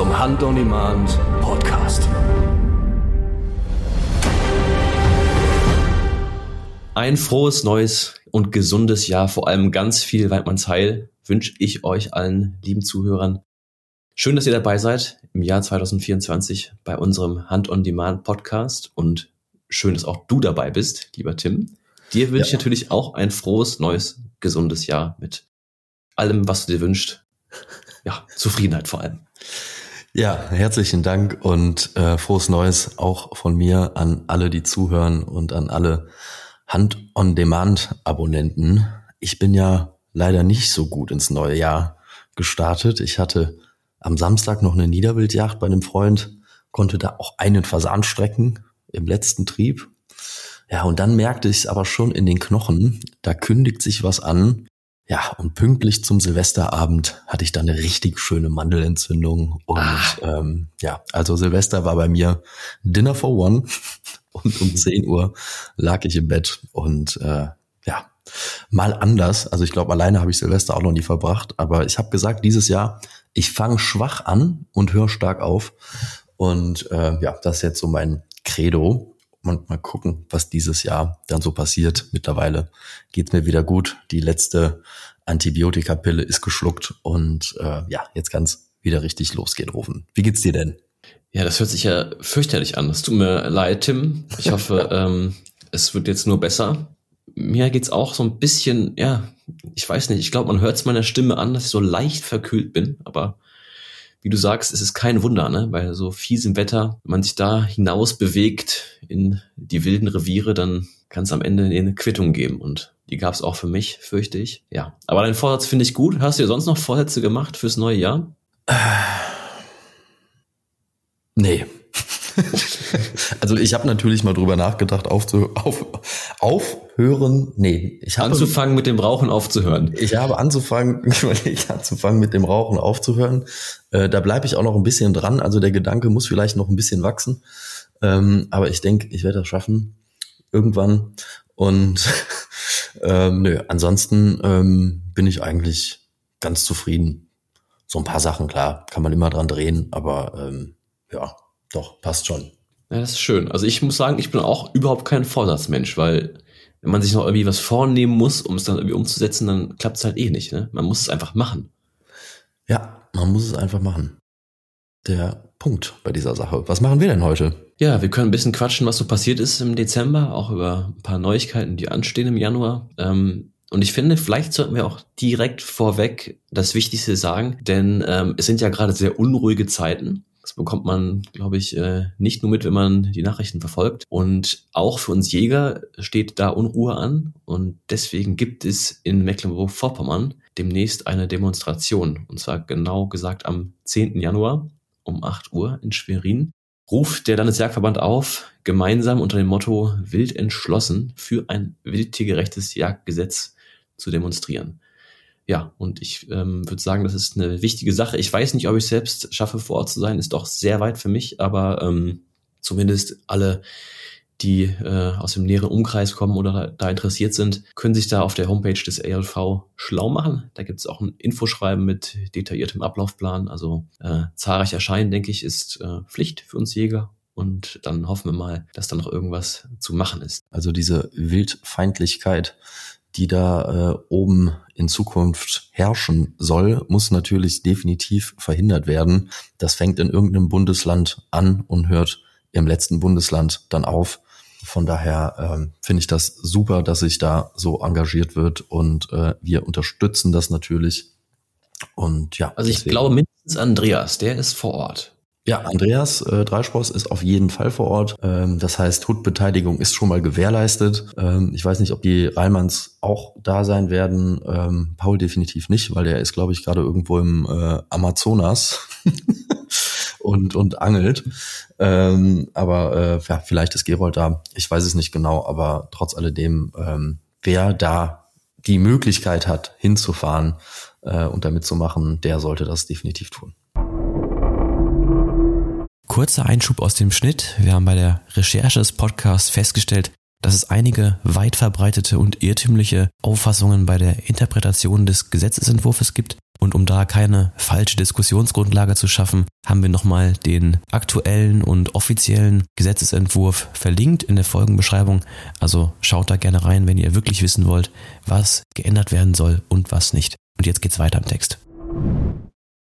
Zum Hand on Demand Podcast. Ein frohes, neues und gesundes Jahr, vor allem ganz viel Weidmannsheil, wünsche ich euch allen lieben Zuhörern. Schön, dass ihr dabei seid im Jahr 2024 bei unserem Hand on Demand Podcast und schön, dass auch du dabei bist, lieber Tim. Dir wünsche ich natürlich auch ein frohes, neues, gesundes Jahr mit allem, was du dir wünschst. Ja, Zufriedenheit vor allem. Ja, herzlichen Dank und äh, frohes Neues auch von mir an alle, die zuhören und an alle Hand-on-Demand-Abonnenten. Ich bin ja leider nicht so gut ins neue Jahr gestartet. Ich hatte am Samstag noch eine Niederwildjagd bei einem Freund, konnte da auch einen Fasan strecken im letzten Trieb ja, und dann merkte ich es aber schon in den Knochen, da kündigt sich was an. Ja, und pünktlich zum Silvesterabend hatte ich dann eine richtig schöne Mandelentzündung. Und ah. ähm, ja, also Silvester war bei mir Dinner for One. Und um 10 Uhr lag ich im Bett und äh, ja, mal anders. Also ich glaube, alleine habe ich Silvester auch noch nie verbracht. Aber ich habe gesagt, dieses Jahr, ich fange schwach an und höre stark auf. Und äh, ja, das ist jetzt so mein Credo und mal gucken, was dieses Jahr dann so passiert. Mittlerweile geht's mir wieder gut. Die letzte Antibiotikapille ist geschluckt und äh, ja, jetzt kann's wieder richtig losgehen, rufen. Wie geht's dir denn? Ja, das hört sich ja fürchterlich an. Es tut mir leid, Tim. Ich hoffe, ähm, es wird jetzt nur besser. Mir geht's auch so ein bisschen, ja, ich weiß nicht, ich glaube, man hört es meiner Stimme an, dass ich so leicht verkühlt bin, aber wie du sagst, es ist kein Wunder, ne? Bei so fiesem Wetter, wenn man sich da hinaus bewegt in die wilden Reviere, dann kann es am Ende eine Quittung geben. Und die gab es auch für mich, fürchte ich. Ja. Aber dein Vorsatz finde ich gut. Hast du dir sonst noch Vorsätze gemacht fürs neue Jahr? Nee. also ich habe natürlich mal drüber nachgedacht, aufzu, auf, aufhören. Nee, ich habe anzufangen mit dem Rauchen aufzuhören. Ich habe anzufangen, ich anzufangen mit dem Rauchen aufzuhören. Äh, da bleibe ich auch noch ein bisschen dran. Also der Gedanke muss vielleicht noch ein bisschen wachsen, ähm, aber ich denke, ich werde das schaffen irgendwann. Und ähm, nö, ansonsten ähm, bin ich eigentlich ganz zufrieden. So ein paar Sachen, klar, kann man immer dran drehen, aber ähm, ja, doch, passt schon. Ja, das ist schön. Also ich muss sagen, ich bin auch überhaupt kein Vorsatzmensch, weil wenn man sich noch irgendwie was vornehmen muss, um es dann irgendwie umzusetzen, dann klappt es halt eh nicht. Ne? Man muss es einfach machen. Ja, man muss es einfach machen. Der Punkt bei dieser Sache. Was machen wir denn heute? Ja, wir können ein bisschen quatschen, was so passiert ist im Dezember, auch über ein paar Neuigkeiten, die anstehen im Januar. Ähm, und ich finde, vielleicht sollten wir auch direkt vorweg das Wichtigste sagen, denn ähm, es sind ja gerade sehr unruhige Zeiten. Das bekommt man, glaube ich, äh, nicht nur mit, wenn man die Nachrichten verfolgt. Und auch für uns Jäger steht da Unruhe an. Und deswegen gibt es in Mecklenburg-Vorpommern demnächst eine Demonstration. Und zwar genau gesagt am 10. Januar um 8 Uhr in Schwerin. Ruft der Landesjagdverband auf, gemeinsam unter dem Motto Wild entschlossen für ein wildtiergerechtes Jagdgesetz zu demonstrieren. Ja, und ich ähm, würde sagen, das ist eine wichtige Sache. Ich weiß nicht, ob ich selbst schaffe, vor Ort zu sein, ist doch sehr weit für mich, aber ähm, zumindest alle, die äh, aus dem näheren Umkreis kommen oder da interessiert sind, können sich da auf der Homepage des ALV schlau machen. Da gibt es auch ein Infoschreiben mit detailliertem Ablaufplan. Also äh, zahlreich erscheinen, denke ich, ist äh, Pflicht für uns Jäger und dann hoffen wir mal, dass da noch irgendwas zu machen ist. Also diese Wildfeindlichkeit, die da äh, oben in Zukunft herrschen soll, muss natürlich definitiv verhindert werden. Das fängt in irgendeinem Bundesland an und hört im letzten Bundesland dann auf. Von daher ähm, finde ich das super, dass sich da so engagiert wird und äh, wir unterstützen das natürlich. Und ja. Also ich deswegen. glaube mindestens Andreas, der ist vor Ort. Ja, Andreas äh, Dreispross ist auf jeden Fall vor Ort. Ähm, das heißt, HUT-Beteiligung ist schon mal gewährleistet. Ähm, ich weiß nicht, ob die Reimanns auch da sein werden. Ähm, Paul definitiv nicht, weil der ist, glaube ich, gerade irgendwo im äh, Amazonas und, und angelt. Ähm, aber äh, ja, vielleicht ist Gerold da. Ich weiß es nicht genau, aber trotz alledem, ähm, wer da die Möglichkeit hat, hinzufahren äh, und damit zu machen, der sollte das definitiv tun. Kurzer Einschub aus dem Schnitt. Wir haben bei der Recherche des Podcasts festgestellt, dass es einige weit verbreitete und irrtümliche Auffassungen bei der Interpretation des Gesetzesentwurfs gibt. Und um da keine falsche Diskussionsgrundlage zu schaffen, haben wir nochmal den aktuellen und offiziellen Gesetzesentwurf verlinkt in der Folgenbeschreibung. Also schaut da gerne rein, wenn ihr wirklich wissen wollt, was geändert werden soll und was nicht. Und jetzt geht's weiter im Text.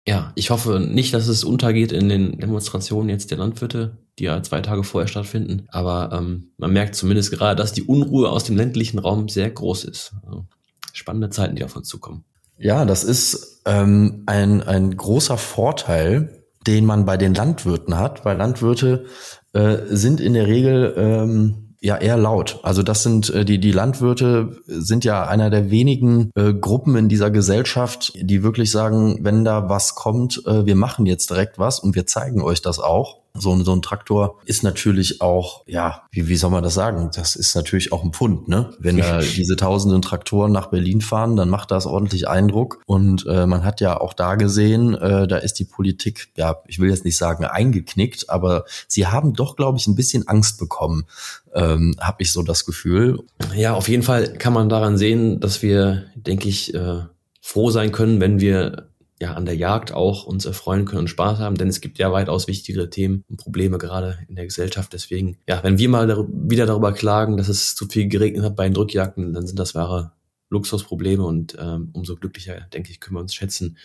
Ja, ich hoffe nicht, dass es untergeht in den Demonstrationen jetzt der Landwirte, die ja zwei Tage vorher stattfinden. Aber ähm, man merkt zumindest gerade, dass die Unruhe aus dem ländlichen Raum sehr groß ist. Also spannende Zeiten, die auf uns zukommen. Ja, das ist ähm, ein, ein großer Vorteil, den man bei den Landwirten hat, weil Landwirte äh, sind in der Regel ähm, ja eher laut. Also das sind äh, die die Landwirte sind ja einer der wenigen äh, Gruppen in dieser Gesellschaft, die wirklich sagen, wenn da was kommt, äh, wir machen jetzt direkt was und wir zeigen euch das auch. So ein, so ein Traktor ist natürlich auch, ja, wie, wie soll man das sagen? Das ist natürlich auch ein Pfund, ne? Wenn da diese tausenden Traktoren nach Berlin fahren, dann macht das ordentlich Eindruck. Und äh, man hat ja auch da gesehen, äh, da ist die Politik, ja, ich will jetzt nicht sagen eingeknickt, aber sie haben doch, glaube ich, ein bisschen Angst bekommen, ähm, habe ich so das Gefühl. Ja, auf jeden Fall kann man daran sehen, dass wir, denke ich, äh, froh sein können, wenn wir ja an der Jagd auch uns erfreuen können und Spaß haben, denn es gibt ja weitaus wichtigere Themen und Probleme gerade in der Gesellschaft. Deswegen, ja, wenn wir mal dar wieder darüber klagen, dass es zu viel geregnet hat bei den Drückjagden, dann sind das wahre Luxusprobleme und ähm, umso glücklicher, denke ich, können wir uns schätzen,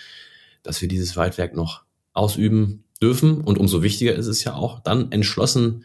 dass wir dieses Weitwerk noch ausüben dürfen. Und umso wichtiger ist es ja auch, dann entschlossen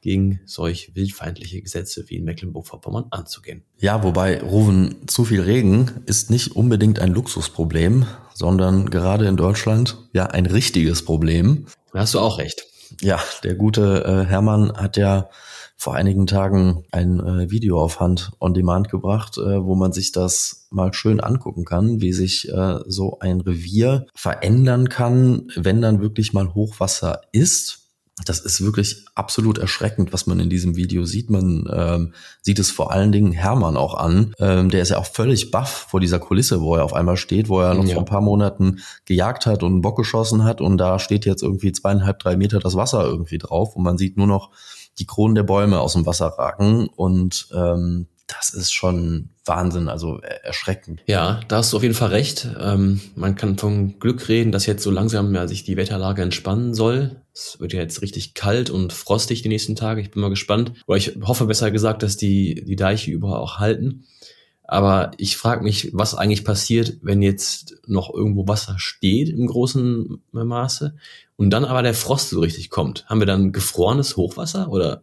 gegen solch wildfeindliche Gesetze wie in Mecklenburg-Vorpommern anzugehen. Ja, wobei Ruven, zu viel Regen ist nicht unbedingt ein Luxusproblem, sondern gerade in Deutschland ja ein richtiges Problem. Da hast du auch recht. Ja, der gute äh, Hermann hat ja vor einigen Tagen ein äh, Video auf Hand on Demand gebracht, äh, wo man sich das mal schön angucken kann, wie sich äh, so ein Revier verändern kann, wenn dann wirklich mal Hochwasser ist das ist wirklich absolut erschreckend, was man in diesem Video sieht. Man ähm, sieht es vor allen Dingen Hermann auch an. Ähm, der ist ja auch völlig baff vor dieser Kulisse, wo er auf einmal steht, wo er noch ja. vor ein paar Monaten gejagt hat und einen Bock geschossen hat und da steht jetzt irgendwie zweieinhalb, drei Meter das Wasser irgendwie drauf und man sieht nur noch die Kronen der Bäume aus dem Wasser ragen und ähm, das ist schon Wahnsinn, also erschreckend. Ja, da hast du auf jeden Fall recht. Ähm, man kann von Glück reden, dass jetzt so langsam ja sich die Wetterlage entspannen soll. Es wird ja jetzt richtig kalt und frostig die nächsten Tage. Ich bin mal gespannt. Oder ich hoffe besser gesagt, dass die, die Deiche überall auch halten. Aber ich frage mich, was eigentlich passiert, wenn jetzt noch irgendwo Wasser steht im großen Maße und dann aber der Frost so richtig kommt. Haben wir dann gefrorenes Hochwasser oder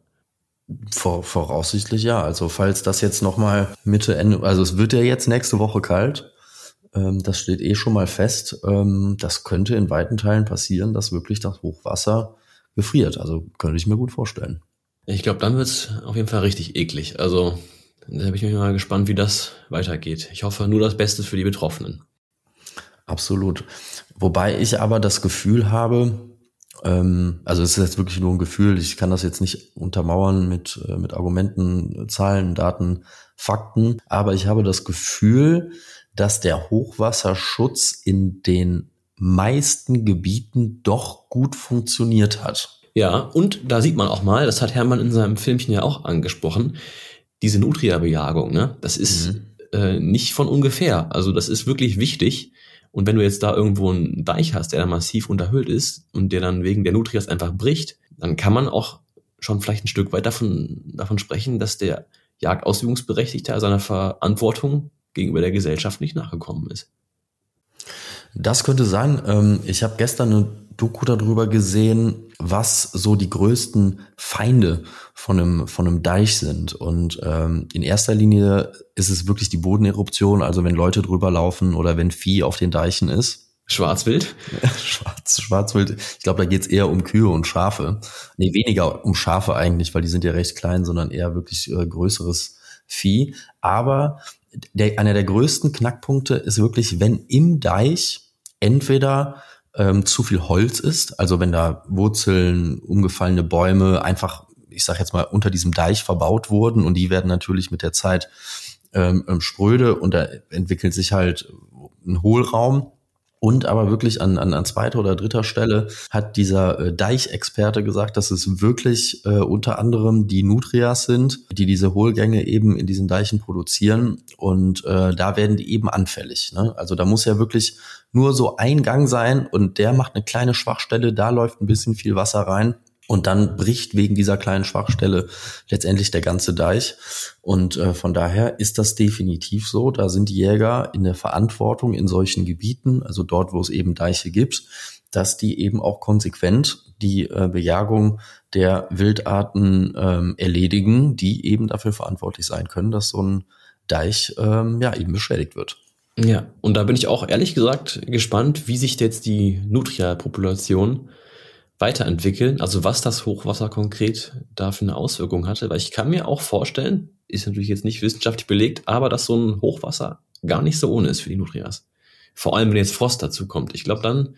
voraussichtlich ja. Also falls das jetzt nochmal Mitte, Ende, also es wird ja jetzt nächste Woche kalt. Ähm, das steht eh schon mal fest. Ähm, das könnte in weiten Teilen passieren, dass wirklich das Hochwasser gefriert. Also könnte ich mir gut vorstellen. Ich glaube, dann wird's auf jeden Fall richtig eklig. Also da bin ich mich mal gespannt, wie das weitergeht. Ich hoffe nur das Beste für die Betroffenen. Absolut. Wobei ich aber das Gefühl habe, ähm, also es ist jetzt wirklich nur ein Gefühl, ich kann das jetzt nicht untermauern mit, äh, mit Argumenten, Zahlen, Daten, Fakten, aber ich habe das Gefühl, dass der Hochwasserschutz in den meisten Gebieten doch gut funktioniert hat. Ja, und da sieht man auch mal, das hat Hermann in seinem Filmchen ja auch angesprochen, diese Nutria-Bejagung, ne? Das ist mhm. äh, nicht von ungefähr. Also das ist wirklich wichtig. Und wenn du jetzt da irgendwo einen Deich hast, der da massiv unterhüllt ist und der dann wegen der Nutrias einfach bricht, dann kann man auch schon vielleicht ein Stück weit davon, davon sprechen, dass der Jagdausübungsberechtigte seiner Verantwortung gegenüber der Gesellschaft nicht nachgekommen ist. Das könnte sein. Ähm, ich habe gestern eine Doku darüber gesehen, was so die größten Feinde von einem, von einem Deich sind. Und ähm, in erster Linie ist es wirklich die Bodeneruption, also wenn Leute drüber laufen oder wenn Vieh auf den Deichen ist. Schwarzwild? Schwarz, Schwarzwild. Ich glaube, da geht's eher um Kühe und Schafe. Nee, weniger um Schafe eigentlich, weil die sind ja recht klein, sondern eher wirklich äh, größeres Vieh. Aber der, einer der größten Knackpunkte ist wirklich, wenn im Deich entweder ähm, zu viel Holz ist, also wenn da Wurzeln, umgefallene Bäume einfach, ich sage jetzt mal, unter diesem Deich verbaut wurden und die werden natürlich mit der Zeit ähm, ähm, spröde und da entwickelt sich halt ein Hohlraum Und aber wirklich an, an, an zweiter oder dritter Stelle hat dieser äh, Deichexperte gesagt, dass es wirklich äh, unter anderem die Nutrias sind, die diese Hohlgänge eben in diesen Deichen produzieren. Und äh, da werden die eben anfällig. Ne? Also da muss ja wirklich nur so ein Gang sein und der macht eine kleine Schwachstelle, da läuft ein bisschen viel Wasser rein und dann bricht wegen dieser kleinen Schwachstelle letztendlich der ganze Deich. Und äh, von daher ist das definitiv so. Da sind die Jäger in der Verantwortung in solchen Gebieten, also dort, wo es eben Deiche gibt, dass die eben auch konsequent die äh, Bejagung der Wildarten ähm, erledigen, die eben dafür verantwortlich sein können, dass so ein Deich ähm, ja eben beschädigt wird. Ja, und da bin ich auch ehrlich gesagt gespannt, wie sich jetzt die Nutria-Population weiterentwickeln, also was das Hochwasser konkret da für eine Auswirkung hatte, weil ich kann mir auch vorstellen, ist natürlich jetzt nicht wissenschaftlich belegt, aber dass so ein Hochwasser gar nicht so ohne ist für die Nutrias. Vor allem, wenn jetzt Frost dazu kommt. Ich glaube, dann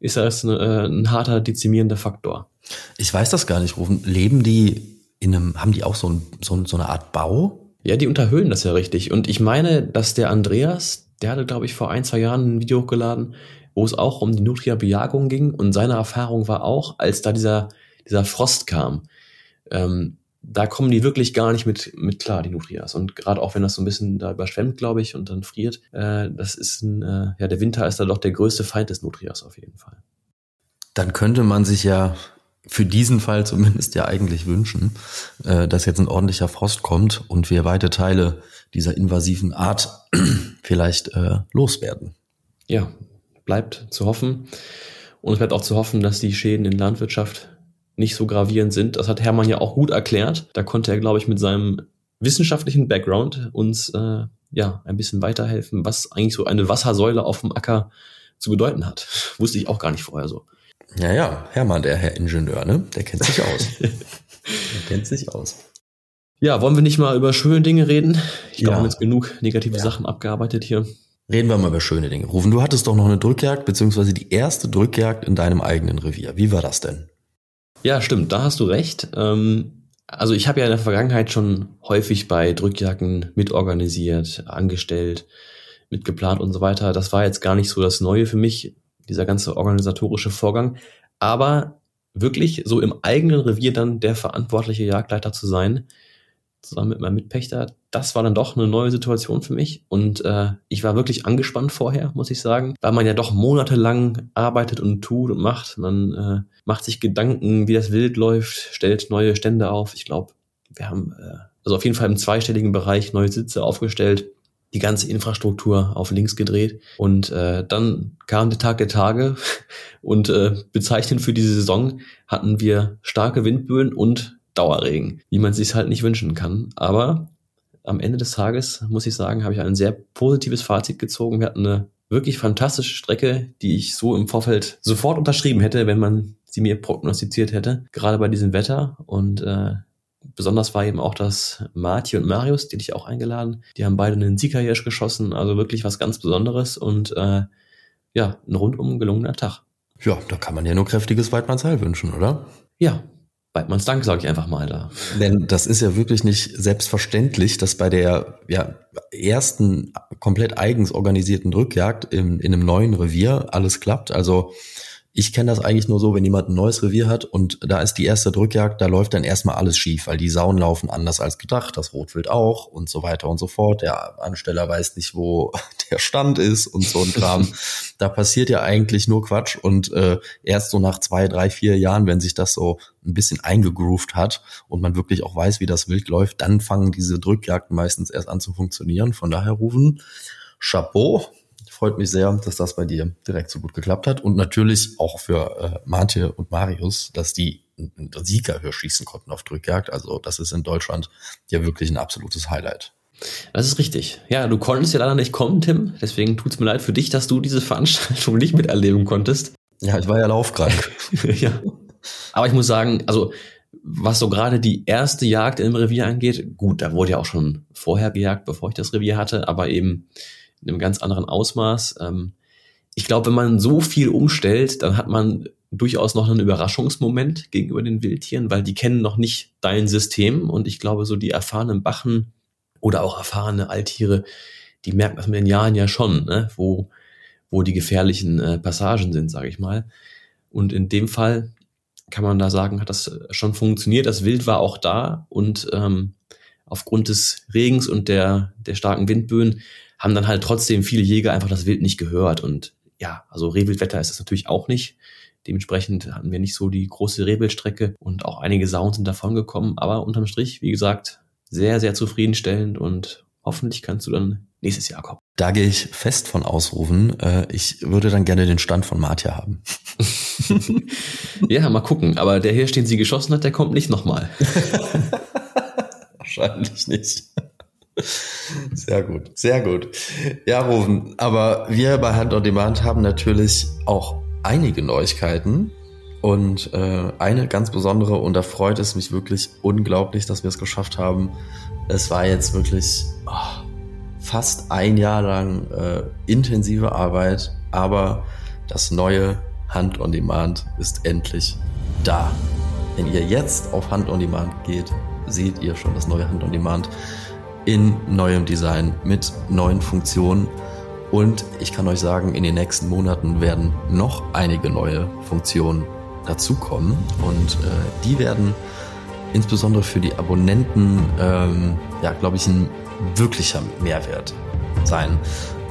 ist das ein, äh, ein harter dezimierender Faktor. Ich weiß das gar nicht, Rufen. Leben die in einem, haben die auch so, ein, so, so eine Art Bau? Ja, die unterhöhlen das ja richtig. Und ich meine, dass der Andreas, der hatte, glaube ich, vor ein, zwei Jahren ein Video hochgeladen, wo es auch um die Nutria-Bejagung ging. Und seine Erfahrung war auch, als da dieser, dieser Frost kam, ähm, da kommen die wirklich gar nicht mit, mit klar, die Nutrias. Und gerade auch wenn das so ein bisschen da überschwemmt, glaube ich, und dann friert, äh, das ist ein, äh, ja, der Winter ist da doch der größte Feind des Nutrias auf jeden Fall. Dann könnte man sich ja für diesen Fall zumindest ja eigentlich wünschen, äh, dass jetzt ein ordentlicher Frost kommt und wir weite Teile dieser invasiven Art vielleicht äh, loswerden. Ja, bleibt zu hoffen. Und es bleibt auch zu hoffen, dass die Schäden in Landwirtschaft nicht so gravierend sind. Das hat Hermann ja auch gut erklärt. Da konnte er, glaube ich, mit seinem wissenschaftlichen Background uns äh, ja ein bisschen weiterhelfen, was eigentlich so eine Wassersäule auf dem Acker zu bedeuten hat. Wusste ich auch gar nicht vorher so. Ja, ja, Hermann, der Herr Ingenieur, ne? Der kennt sich aus. der kennt sich aus. Ja, wollen wir nicht mal über schöne Dinge reden? Ich glaube, ja. wir haben jetzt genug negative ja. Sachen abgearbeitet hier. Reden wir mal über schöne Dinge. Rufen, du hattest doch noch eine Drückjagd, beziehungsweise die erste Drückjagd in deinem eigenen Revier. Wie war das denn? Ja, stimmt, da hast du recht. Ähm, also ich habe ja in der Vergangenheit schon häufig bei Drückjagden mitorganisiert, angestellt, mitgeplant und so weiter. Das war jetzt gar nicht so das Neue für mich, dieser ganze organisatorische Vorgang. Aber wirklich so im eigenen Revier dann der verantwortliche Jagdleiter zu sein, zusammen mit meinem Mitpächter, das war dann doch eine neue Situation für mich. Und äh, ich war wirklich angespannt vorher, muss ich sagen, weil man ja doch monatelang arbeitet und tut und macht. Man äh, macht sich Gedanken, wie das Wild läuft, stellt neue Stände auf. Ich glaube, wir haben äh, also auf jeden Fall im zweistelligen Bereich neue Sitze aufgestellt, die ganze Infrastruktur auf links gedreht. Und äh, dann kam der Tag der Tage und äh, bezeichnend für diese Saison hatten wir starke Windböen und Dauerregen, wie man sich halt nicht wünschen kann. Aber am Ende des Tages, muss ich sagen, habe ich ein sehr positives Fazit gezogen. Wir hatten eine wirklich fantastische Strecke, die ich so im Vorfeld sofort unterschrieben hätte, wenn man sie mir prognostiziert hätte, gerade bei diesem Wetter. Und äh, besonders war eben auch das Marti und Marius, die ich auch eingeladen. Die haben beide einen Siegerhirsch geschossen, also wirklich was ganz Besonderes und äh, ja, ein rundum gelungener Tag. Ja, da kann man ja nur kräftiges Weidmannsheil wünschen, oder? Ja, Weidmanns Dank, sage ich einfach mal da. Denn das ist ja wirklich nicht selbstverständlich, dass bei der ja, ersten komplett eigens organisierten Rückjagd in, in einem neuen Revier alles klappt. Also ich kenne das eigentlich nur so, wenn jemand ein neues Revier hat und da ist die erste Drückjagd, da läuft dann erstmal alles schief, weil die Sauen laufen anders als gedacht, das Rotwild auch und so weiter und so fort. Der Ansteller weiß nicht, wo der Stand ist und so ein Kram. da passiert ja eigentlich nur Quatsch und äh, erst so nach zwei, drei, vier Jahren, wenn sich das so ein bisschen eingegroovt hat und man wirklich auch weiß, wie das Wild läuft, dann fangen diese Drückjagden meistens erst an zu funktionieren. Von daher rufen Chapeau, freut mich sehr, dass das bei dir direkt so gut geklappt hat. Und natürlich auch für äh, Martje und Marius, dass die einen Sieger höher schießen konnten auf Drückjagd. Also das ist in Deutschland ja wirklich ein absolutes Highlight. Das ist richtig. Ja, du konntest ja leider nicht kommen, Tim. Deswegen tut's mir leid für dich, dass du diese Veranstaltung nicht miterleben konntest. Ja, ich war ja laufkrank. ja. Aber ich muss sagen, also was so gerade die erste Jagd im Revier angeht, gut, da wurde ja auch schon vorher gejagt, bevor ich das Revier hatte, aber eben in einem ganz anderen Ausmaß. Ähm, ich glaube, wenn man so viel umstellt, dann hat man durchaus noch einen Überraschungsmoment gegenüber den Wildtieren, weil die kennen noch nicht dein System. Und ich glaube, so die erfahrenen Bachen oder auch erfahrene Alttiere, die merken das mit den Jahren ja schon, ne? wo, wo die gefährlichen äh, Passagen sind, sage ich mal. Und in dem Fall kann man da sagen, hat das schon funktioniert. Das Wild war auch da und ähm, aufgrund des Regens und der, der starken Windböen haben dann halt trotzdem viele Jäger einfach das Wild nicht gehört. Und ja, also Rehwildwetter ist es natürlich auch nicht. Dementsprechend hatten wir nicht so die große Rehwildstrecke und auch einige Sauen sind davon gekommen. Aber unterm Strich, wie gesagt, sehr, sehr zufriedenstellend und hoffentlich kannst du dann nächstes Jahr kommen. Da gehe ich fest von ausrufen. Äh, ich würde dann gerne den Stand von Martia haben. ja, mal gucken. Aber der Hirsch, den sie geschossen hat, der kommt nicht nochmal. Wahrscheinlich nicht. Sehr gut, sehr gut. Ja, Rufen, aber wir bei Hand on Demand haben natürlich auch einige Neuigkeiten und äh, eine ganz besondere und da freut es mich wirklich unglaublich, dass wir es geschafft haben. Es war jetzt wirklich oh, fast ein Jahr lang äh, intensive Arbeit, aber das neue Hand on Demand ist endlich da. Wenn ihr jetzt auf Hand on Demand geht, seht ihr schon das neue Hand on Demand in neuem Design mit neuen Funktionen. Und ich kann euch sagen, in den nächsten Monaten werden noch einige neue Funktionen dazukommen. Und äh, die werden insbesondere für die Abonnenten, ähm, ja, glaube ich, ein wirklicher Mehrwert sein.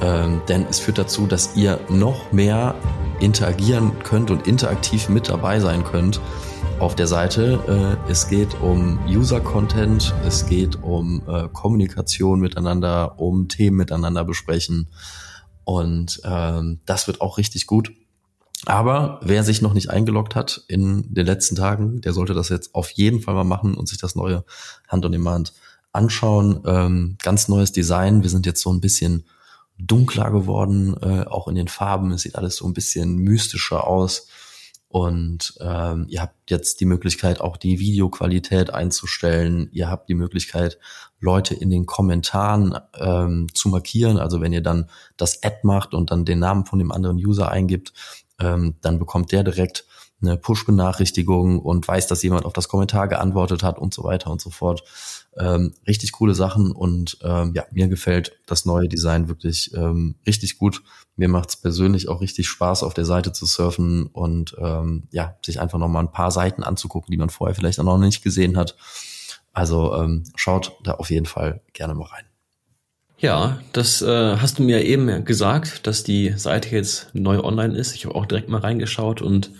Ähm, denn es führt dazu, dass ihr noch mehr interagieren könnt und interaktiv mit dabei sein könnt auf der Seite. Äh, es geht um User-Content, es geht um äh, Kommunikation miteinander, um Themen miteinander besprechen. Und ähm, das wird auch richtig gut. Aber wer sich noch nicht eingeloggt hat in den letzten Tagen, der sollte das jetzt auf jeden Fall mal machen und sich das neue Hand on Demand anschauen. Ähm, ganz neues Design. Wir sind jetzt so ein bisschen dunkler geworden, äh, auch in den Farben. Es sieht alles so ein bisschen mystischer aus. Und ähm, ihr habt jetzt die Möglichkeit, auch die Videoqualität einzustellen. Ihr habt die Möglichkeit, Leute in den Kommentaren ähm, zu markieren. Also wenn ihr dann das Ad macht und dann den Namen von dem anderen User eingibt, ähm, dann bekommt der direkt eine Push-Benachrichtigung und weiß, dass jemand auf das Kommentar geantwortet hat und so weiter und so fort. Ähm, richtig coole Sachen und ähm, ja, mir gefällt das neue Design wirklich ähm, richtig gut. Mir macht es persönlich auch richtig Spaß, auf der Seite zu surfen und ähm, ja, sich einfach nochmal ein paar Seiten anzugucken, die man vorher vielleicht auch noch nicht gesehen hat. Also ähm, schaut da auf jeden Fall gerne mal rein. Ja, das äh, hast du mir eben gesagt, dass die Seite jetzt neu online ist. Ich habe auch direkt mal reingeschaut und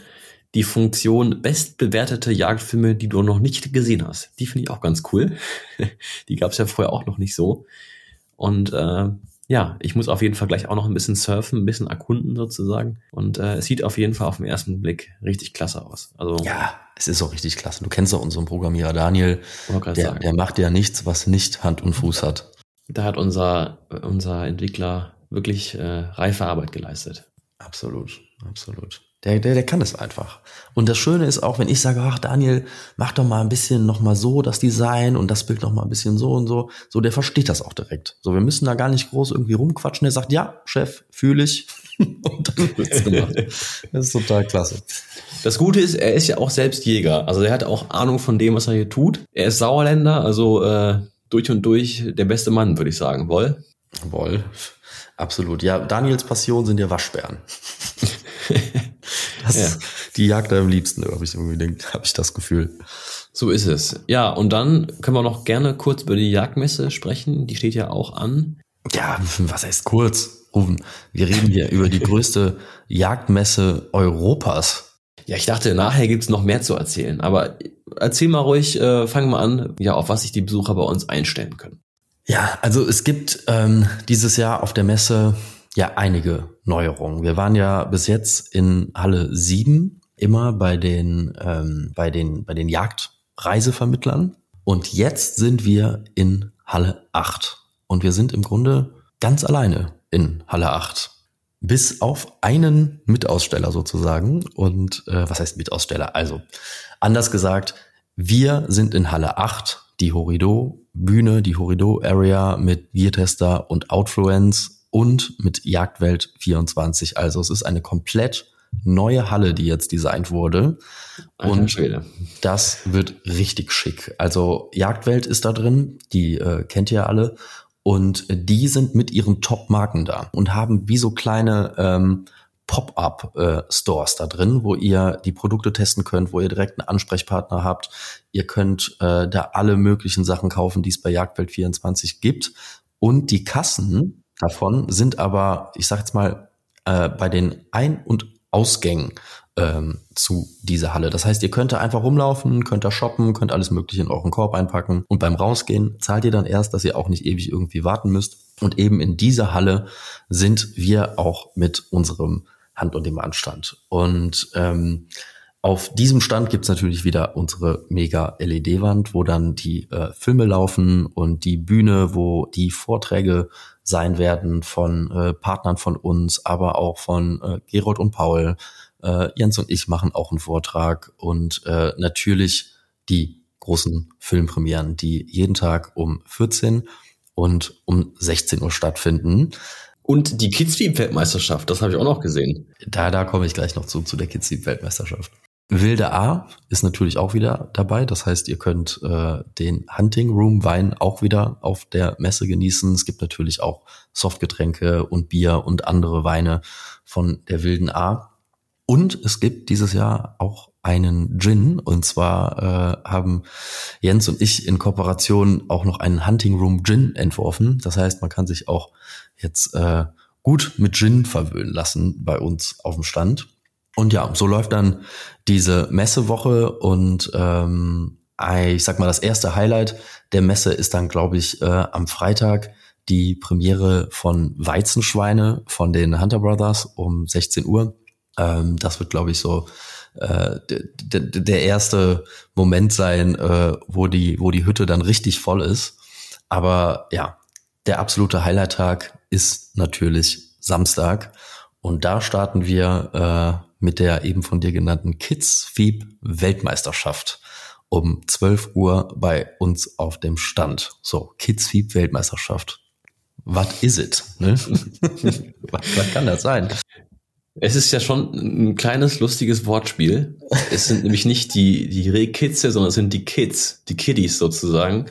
die Funktion bestbewertete Jagdfilme, die du noch nicht gesehen hast. Die finde ich auch ganz cool. die gab es ja vorher auch noch nicht so. Und äh, ja, ich muss auf jeden Fall gleich auch noch ein bisschen surfen, ein bisschen erkunden sozusagen. Und äh, es sieht auf jeden Fall auf den ersten Blick richtig klasse aus. Also ja, es ist auch richtig klasse. Du kennst doch unseren Programmierer Daniel. Der, der macht ja nichts, was nicht Hand und Fuß hat. Da hat unser unser Entwickler wirklich äh, reife Arbeit geleistet. Absolut, absolut. Der, der, der kann es einfach. Und das Schöne ist auch, wenn ich sage, ach Daniel, mach doch mal ein bisschen noch mal so das Design und das Bild noch mal ein bisschen so und so, so der versteht das auch direkt. So, wir müssen da gar nicht groß irgendwie rumquatschen. Der sagt, ja, Chef, fühle ich. und dann wird's gemacht. Das ist total klasse. Das Gute ist, er ist ja auch selbst Jäger. Also er hat auch Ahnung von dem, was er hier tut. Er ist Sauerländer, also äh, durch und durch der beste Mann, würde ich sagen. Woll? Woll. Absolut. Ja, Daniels Passion sind ja Waschbären. Ja. Die jagt er am liebsten, habe ich irgendwie habe ich das Gefühl. So ist es. Ja, und dann können wir noch gerne kurz über die Jagdmesse sprechen. Die steht ja auch an. Ja, was heißt kurz? Rufen. Wir reden hier über die größte Jagdmesse Europas. Ja, ich dachte, nachher gibt's noch mehr zu erzählen. Aber erzähl mal ruhig, äh, fang mal an, ja, auf was sich die Besucher bei uns einstellen können. Ja, also es gibt ähm, dieses Jahr auf der Messe ja einige Neuerungen. Wir waren ja bis jetzt in Halle 7 immer bei den, ähm, bei den, bei den Jagdreisevermittlern. Und jetzt sind wir in Halle 8. Und wir sind im Grunde ganz alleine in Halle 8. Bis auf einen Mitaussteller sozusagen. Und äh, was heißt Mitaussteller? Also, anders gesagt, wir sind in Halle 8, die Horido Bühne, die Horido Area mit Geartester und Outfluence und mit Jagdwelt 24. Also es ist eine komplett neue Halle, die jetzt designt wurde. Und das wird richtig schick. Also Jagdwelt ist da drin, die äh, kennt ihr alle. Und die sind mit ihren Top-Marken da und haben wie so kleine ähm, Pop-up-Stores äh, da drin, wo ihr die Produkte testen könnt, wo ihr direkt einen Ansprechpartner habt. Ihr könnt äh, da alle möglichen Sachen kaufen, die es bei Jagdwelt 24 gibt. Und die Kassen davon sind aber, ich sag jetzt mal, äh, bei den Ein- und Ausgängen ähm, zu dieser Halle. Das heißt, ihr könnt da einfach rumlaufen, könnt da shoppen, könnt alles Mögliche in euren Korb einpacken und beim Rausgehen zahlt ihr dann erst, dass ihr auch nicht ewig irgendwie warten müsst. Und eben in dieser Halle sind wir auch mit unserem Hand- und dem Anstand. Und ähm, auf diesem Stand gibt's natürlich wieder unsere mega LED-Wand, wo dann die äh, Filme laufen und die Bühne, wo die Vorträge sein werden von äh, Partnern von uns, aber auch von äh, Gerold und Paul. Äh, Jens und ich machen auch einen Vortrag und äh, natürlich die großen Filmpremieren, die jeden Tag um 14 und um 16 Uhr stattfinden. Und die Kids-Weltmeisterschaft, das habe ich auch noch gesehen. Da, da komme ich gleich noch zu, zu der Kids-Weltmeisterschaft. Wilde A ist natürlich auch wieder dabei. Das heißt, ihr könnt äh, den Hunting Room Wein auch wieder auf der Messe genießen. Es gibt natürlich auch Softgetränke und Bier und andere Weine von der Wilden A. Und es gibt dieses Jahr auch einen Gin. Und zwar äh, haben Jens und ich in Kooperation auch noch einen Hunting Room Gin entworfen. Das heißt, man kann sich auch jetzt äh, gut mit Gin verwöhnen lassen bei uns auf dem Stand. Und ja, so läuft dann diese Messewoche und ähm, ich sag mal, das erste Highlight der Messe ist dann, glaube ich, äh, am Freitag die Premiere von Weizenschweine von den Hunter Brothers um 16 Uhr. Ähm, das wird, glaube ich, so äh, der erste Moment sein, äh, wo die, wo die Hütte dann richtig voll ist. Aber ja, der absolute Highlight-Tag ist natürlich Samstag. Und da starten wir äh, mit der eben von dir genannten Kids Feeb Weltmeisterschaft um 12 Uhr bei uns auf dem Stand. So, Kids Feeb Weltmeisterschaft. What is it? Ne? was, was kann das sein? Es ist ja schon ein kleines, lustiges Wortspiel. Es sind nämlich nicht die, die Rehkids, sondern es sind die Kids, die Kiddies sozusagen.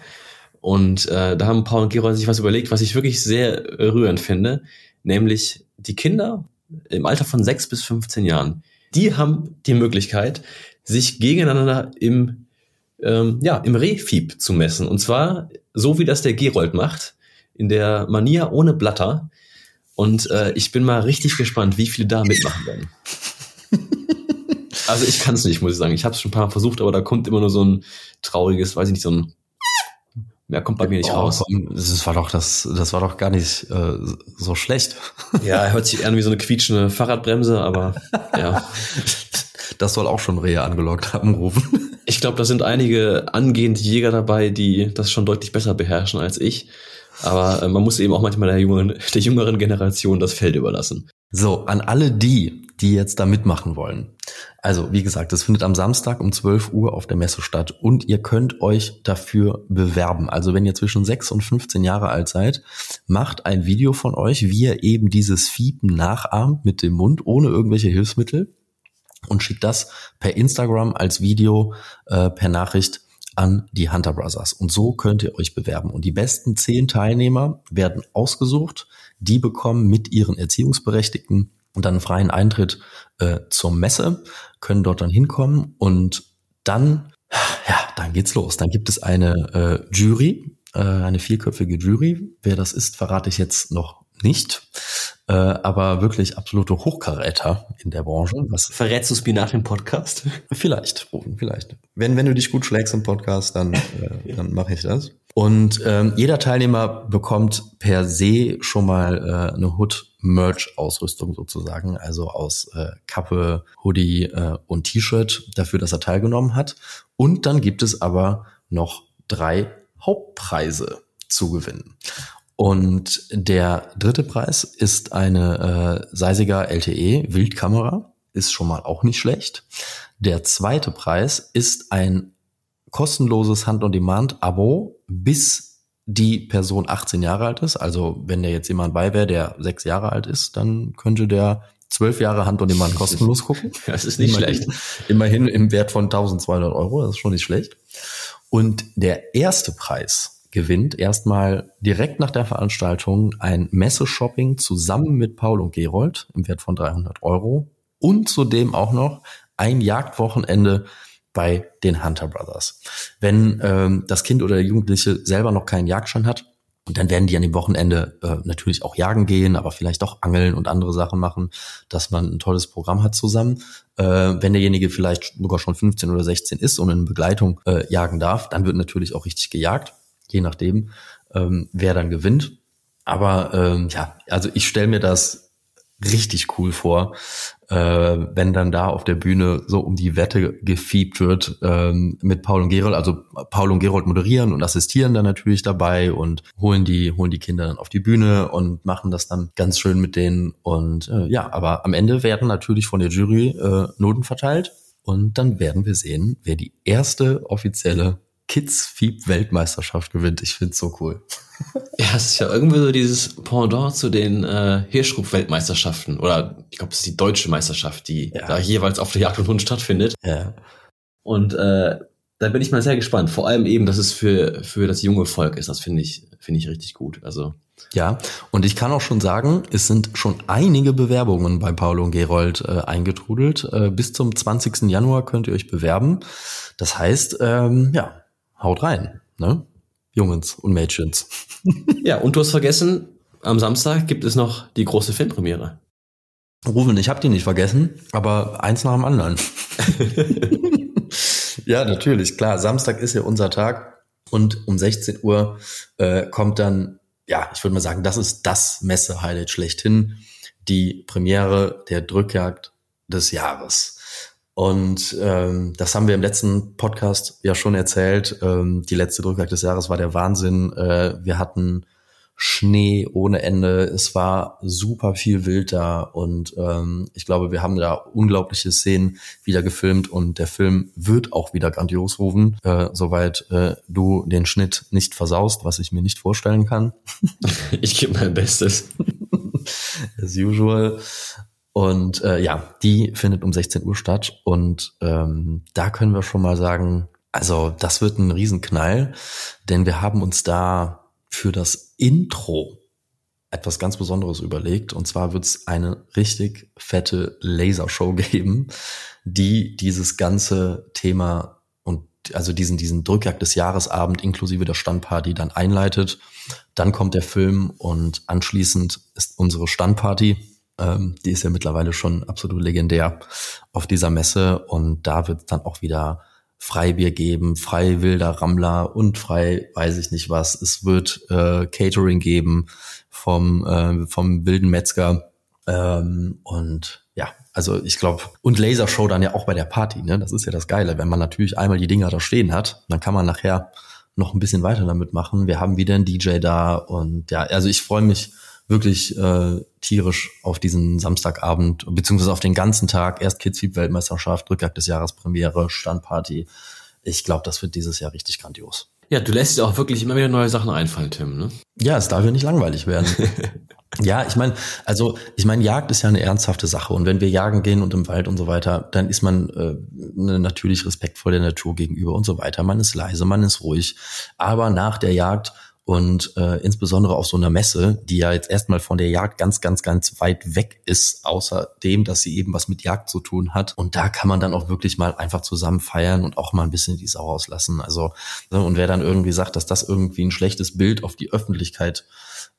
Und äh, da haben Paul und Gerold sich was überlegt, was ich wirklich sehr rührend finde. Nämlich die Kinder im Alter von sechs bis 15 Jahren, die haben die Möglichkeit, sich gegeneinander im, ähm, ja, im Rehfieb zu messen. Und zwar so, wie das der Gerold macht, in der Manier ohne Blatter. Und äh, ich bin mal richtig gespannt, wie viele da mitmachen werden. also ich kann es nicht, muss ich sagen. Ich habe es schon ein paar Mal versucht, aber da kommt immer nur so ein trauriges, weiß ich nicht, so ein Mehr kommt bei mir nicht oh, raus. Das war doch das, das war doch gar nicht äh, so schlecht. Ja, er hört sich eher wie so eine quietschende Fahrradbremse, aber ja. Das soll auch schon Rehe angelockt haben, rufen. Ich glaube, da sind einige angehende Jäger dabei, die das schon deutlich besser beherrschen als ich. Aber äh, man muss eben auch manchmal der jüngeren, der jüngeren Generation das Feld überlassen. So, an alle die, die jetzt da mitmachen wollen. Also, wie gesagt, es findet am Samstag um 12 Uhr auf der Messe statt und ihr könnt euch dafür bewerben. Also, wenn ihr zwischen 6 und 15 Jahre alt seid, macht ein Video von euch, wie ihr eben dieses Fiepen nachahmt mit dem Mund, ohne irgendwelche Hilfsmittel und schickt das per Instagram als Video, äh, per Nachricht an die Hunter Brothers. Und so könnt ihr euch bewerben. Und die besten zehn Teilnehmer werden ausgesucht. Die bekommen mit ihren Erziehungsberechtigten und dann freien Eintritt äh, zur Messe, können dort dann hinkommen und dann, ja, dann geht's los. Dann gibt es eine äh, Jury, äh, eine vierköpfige Jury. Wer das ist, verrate ich jetzt noch nicht. Äh, aber wirklich absolute Hochkaräter in der Branche. Was Verrätst du es mir nach dem Podcast? Vielleicht, vielleicht. Wenn, wenn du dich gut schlägst im Podcast, dann, äh, dann mache ich das. Und ähm, jeder Teilnehmer bekommt per se schon mal äh, eine Hood-Merch-Ausrüstung sozusagen, also aus äh, Kappe, Hoodie äh, und T-Shirt dafür, dass er teilgenommen hat. Und dann gibt es aber noch drei Hauptpreise zu gewinnen. Und der dritte Preis ist eine äh, Seisiger LTE Wildkamera, ist schon mal auch nicht schlecht. Der zweite Preis ist ein kostenloses Hand-on-Demand-Abo, bis die Person 18 Jahre alt ist. Also wenn der jetzt jemand bei wäre, der sechs Jahre alt ist, dann könnte der zwölf Jahre Hand-on-Demand kostenlos gucken. Das ist nicht immerhin, schlecht. Immerhin im Wert von 1200 Euro, das ist schon nicht schlecht. Und der erste Preis gewinnt erstmal direkt nach der Veranstaltung ein Messeshopping zusammen mit Paul und Gerold im Wert von 300 Euro und zudem auch noch ein Jagdwochenende bei den Hunter Brothers. Wenn ähm, das Kind oder der Jugendliche selber noch keinen Jagdschein hat, und dann werden die an dem Wochenende äh, natürlich auch jagen gehen, aber vielleicht auch angeln und andere Sachen machen, dass man ein tolles Programm hat zusammen. Äh, wenn derjenige vielleicht sogar schon 15 oder 16 ist und in Begleitung äh, jagen darf, dann wird natürlich auch richtig gejagt, je nachdem, ähm, wer dann gewinnt. Aber ähm, ja, also ich stelle mir das richtig cool vor, wenn dann da auf der Bühne so um die Wette gefiebt wird ähm, mit Paul und Gerold. Also Paul und Gerold moderieren und assistieren dann natürlich dabei und holen die holen die Kinder dann auf die Bühne und machen das dann ganz schön mit denen. Und äh, ja, aber am Ende werden natürlich von der Jury äh, Noten verteilt und dann werden wir sehen, wer die erste offizielle Kids Fieb Weltmeisterschaft gewinnt. Ich find's so cool. Ja, es ist ja irgendwie so dieses Pendant zu den äh, Hirschruf-Weltmeisterschaften. Oder ich glaube, es ist die deutsche Meisterschaft, die ja. da jeweils auf der Jagd und Hund stattfindet. Ja. Und äh, da bin ich mal sehr gespannt. Vor allem eben, dass es für, für das junge Volk ist. Das finde ich, finde ich richtig gut. Also. Ja, und ich kann auch schon sagen, es sind schon einige Bewerbungen bei Paulo und Gerold äh, eingetrudelt. Äh, bis zum 20. Januar könnt ihr euch bewerben. Das heißt, ähm, ja, haut rein. Ne? Jungens und Mädchens. ja, und du hast vergessen, am Samstag gibt es noch die große Filmpremiere. Rufen, ich habe die nicht vergessen, aber eins nach dem anderen. ja, natürlich, klar. Samstag ist ja unser Tag und um 16 Uhr äh, kommt dann, ja, ich würde mal sagen, das ist das Messe-Highlight schlechthin, die Premiere der Drückjagd des Jahres. Und ähm, das haben wir im letzten Podcast ja schon erzählt. Ähm, die letzte Drückjagd des Jahres war der Wahnsinn. Äh, wir hatten Schnee ohne Ende. Es war super viel Wild da und ähm, ich glaube, wir haben da unglaubliche Szenen wieder gefilmt und der Film wird auch wieder grandios rufen, äh, soweit äh, du den Schnitt nicht versaust, was ich mir nicht vorstellen kann. ich gebe mein Bestes. As usual. Und äh, ja, die findet um 16 Uhr statt. Und ähm, da können wir schon mal sagen, also das wird ein Riesenknall, denn wir haben uns da für das Intro etwas ganz Besonderes überlegt. Und zwar wird es eine richtig fette Lasershow geben, die dieses ganze Thema und also diesen, diesen Drückjagd des Jahresabend inklusive der Standparty dann einleitet. Dann kommt der Film und anschließend ist unsere Standparty ähm, die ist ja mittlerweile schon absolut legendär auf dieser Messe und da wird es dann auch wieder Freibier geben, frei wilder Rammler und frei weiß ich nicht was. Es wird äh, Catering geben vom, äh, vom wilden Metzger ähm, und ja, also ich glaube, und Lasershow dann ja auch bei der Party, ne? Das ist ja das Geile, wenn man natürlich einmal die Dinger da stehen hat, dann kann man nachher noch ein bisschen weiter damit machen. Wir haben wieder einen DJ da und ja, also ich freue mich wirklich äh, tierisch auf diesen Samstagabend, beziehungsweise auf den ganzen Tag. Erst Kids-Weltmeisterschaft, Rückjagd des Jahres Premiere, Standparty. Ich glaube, das wird dieses Jahr richtig grandios. Ja, du lässt dir auch wirklich immer wieder neue Sachen einfallen, Tim, ne? Ja, es darf ja nicht langweilig werden. ja, ich meine, also ich meine, Jagd ist ja eine ernsthafte Sache und wenn wir jagen gehen und im Wald und so weiter, dann ist man äh, ne, natürlich respektvoll der Natur gegenüber und so weiter. Man ist leise, man ist ruhig, aber nach der Jagd und äh, insbesondere auf so einer Messe, die ja jetzt erstmal von der Jagd ganz, ganz, ganz weit weg ist, außer dem, dass sie eben was mit Jagd zu tun hat. Und da kann man dann auch wirklich mal einfach zusammen feiern und auch mal ein bisschen die Sau auslassen. Also, ne, und wer dann irgendwie sagt, dass das irgendwie ein schlechtes Bild auf die Öffentlichkeit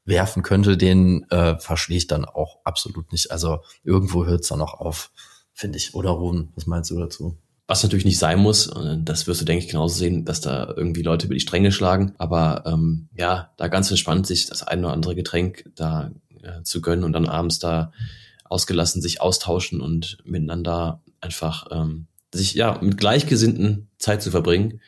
werfen könnte, den äh, verstehe ich dann auch absolut nicht. Also irgendwo hört es dann auch auf, finde ich. Oder Ruhen, was meinst du dazu? Was natürlich nicht sein muss, das wirst du, denke ich, genauso sehen, dass da irgendwie Leute über die Stränge schlagen. Aber ähm, ja, da ganz entspannt sich das ein oder andere Getränk da äh, zu gönnen und dann abends da ausgelassen sich austauschen und miteinander einfach ähm, sich ja mit Gleichgesinnten Zeit zu verbringen,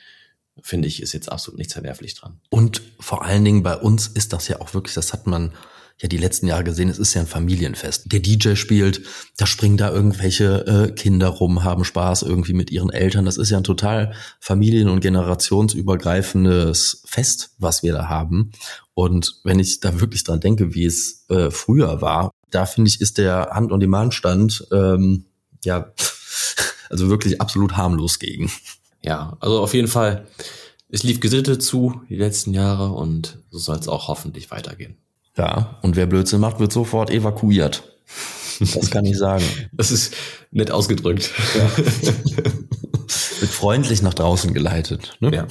finde ich, ist jetzt absolut nichts verwerflich dran. Und vor allen Dingen bei uns ist das ja auch wirklich, das hat man ja die letzten Jahre gesehen, es ist ja ein Familienfest. Der DJ spielt, da springen da irgendwelche äh, Kinder rum, haben Spaß irgendwie mit ihren Eltern. Das ist ja ein total familien- und generationsübergreifendes Fest, was wir da haben. Und wenn ich da wirklich dran denke, wie es äh, früher war, da finde ich, ist der Hand- und Demand-Stand ähm, ja also wirklich absolut harmlos gegen. Ja, also auf jeden Fall es lief gesittet zu die letzten Jahre und so soll es auch hoffentlich weitergehen. Ja, und wer Blödsinn macht, wird sofort evakuiert. Das kann ich sagen. Das ist nett ausgedrückt. Ja. wird freundlich nach draußen geleitet. Ne? Ja.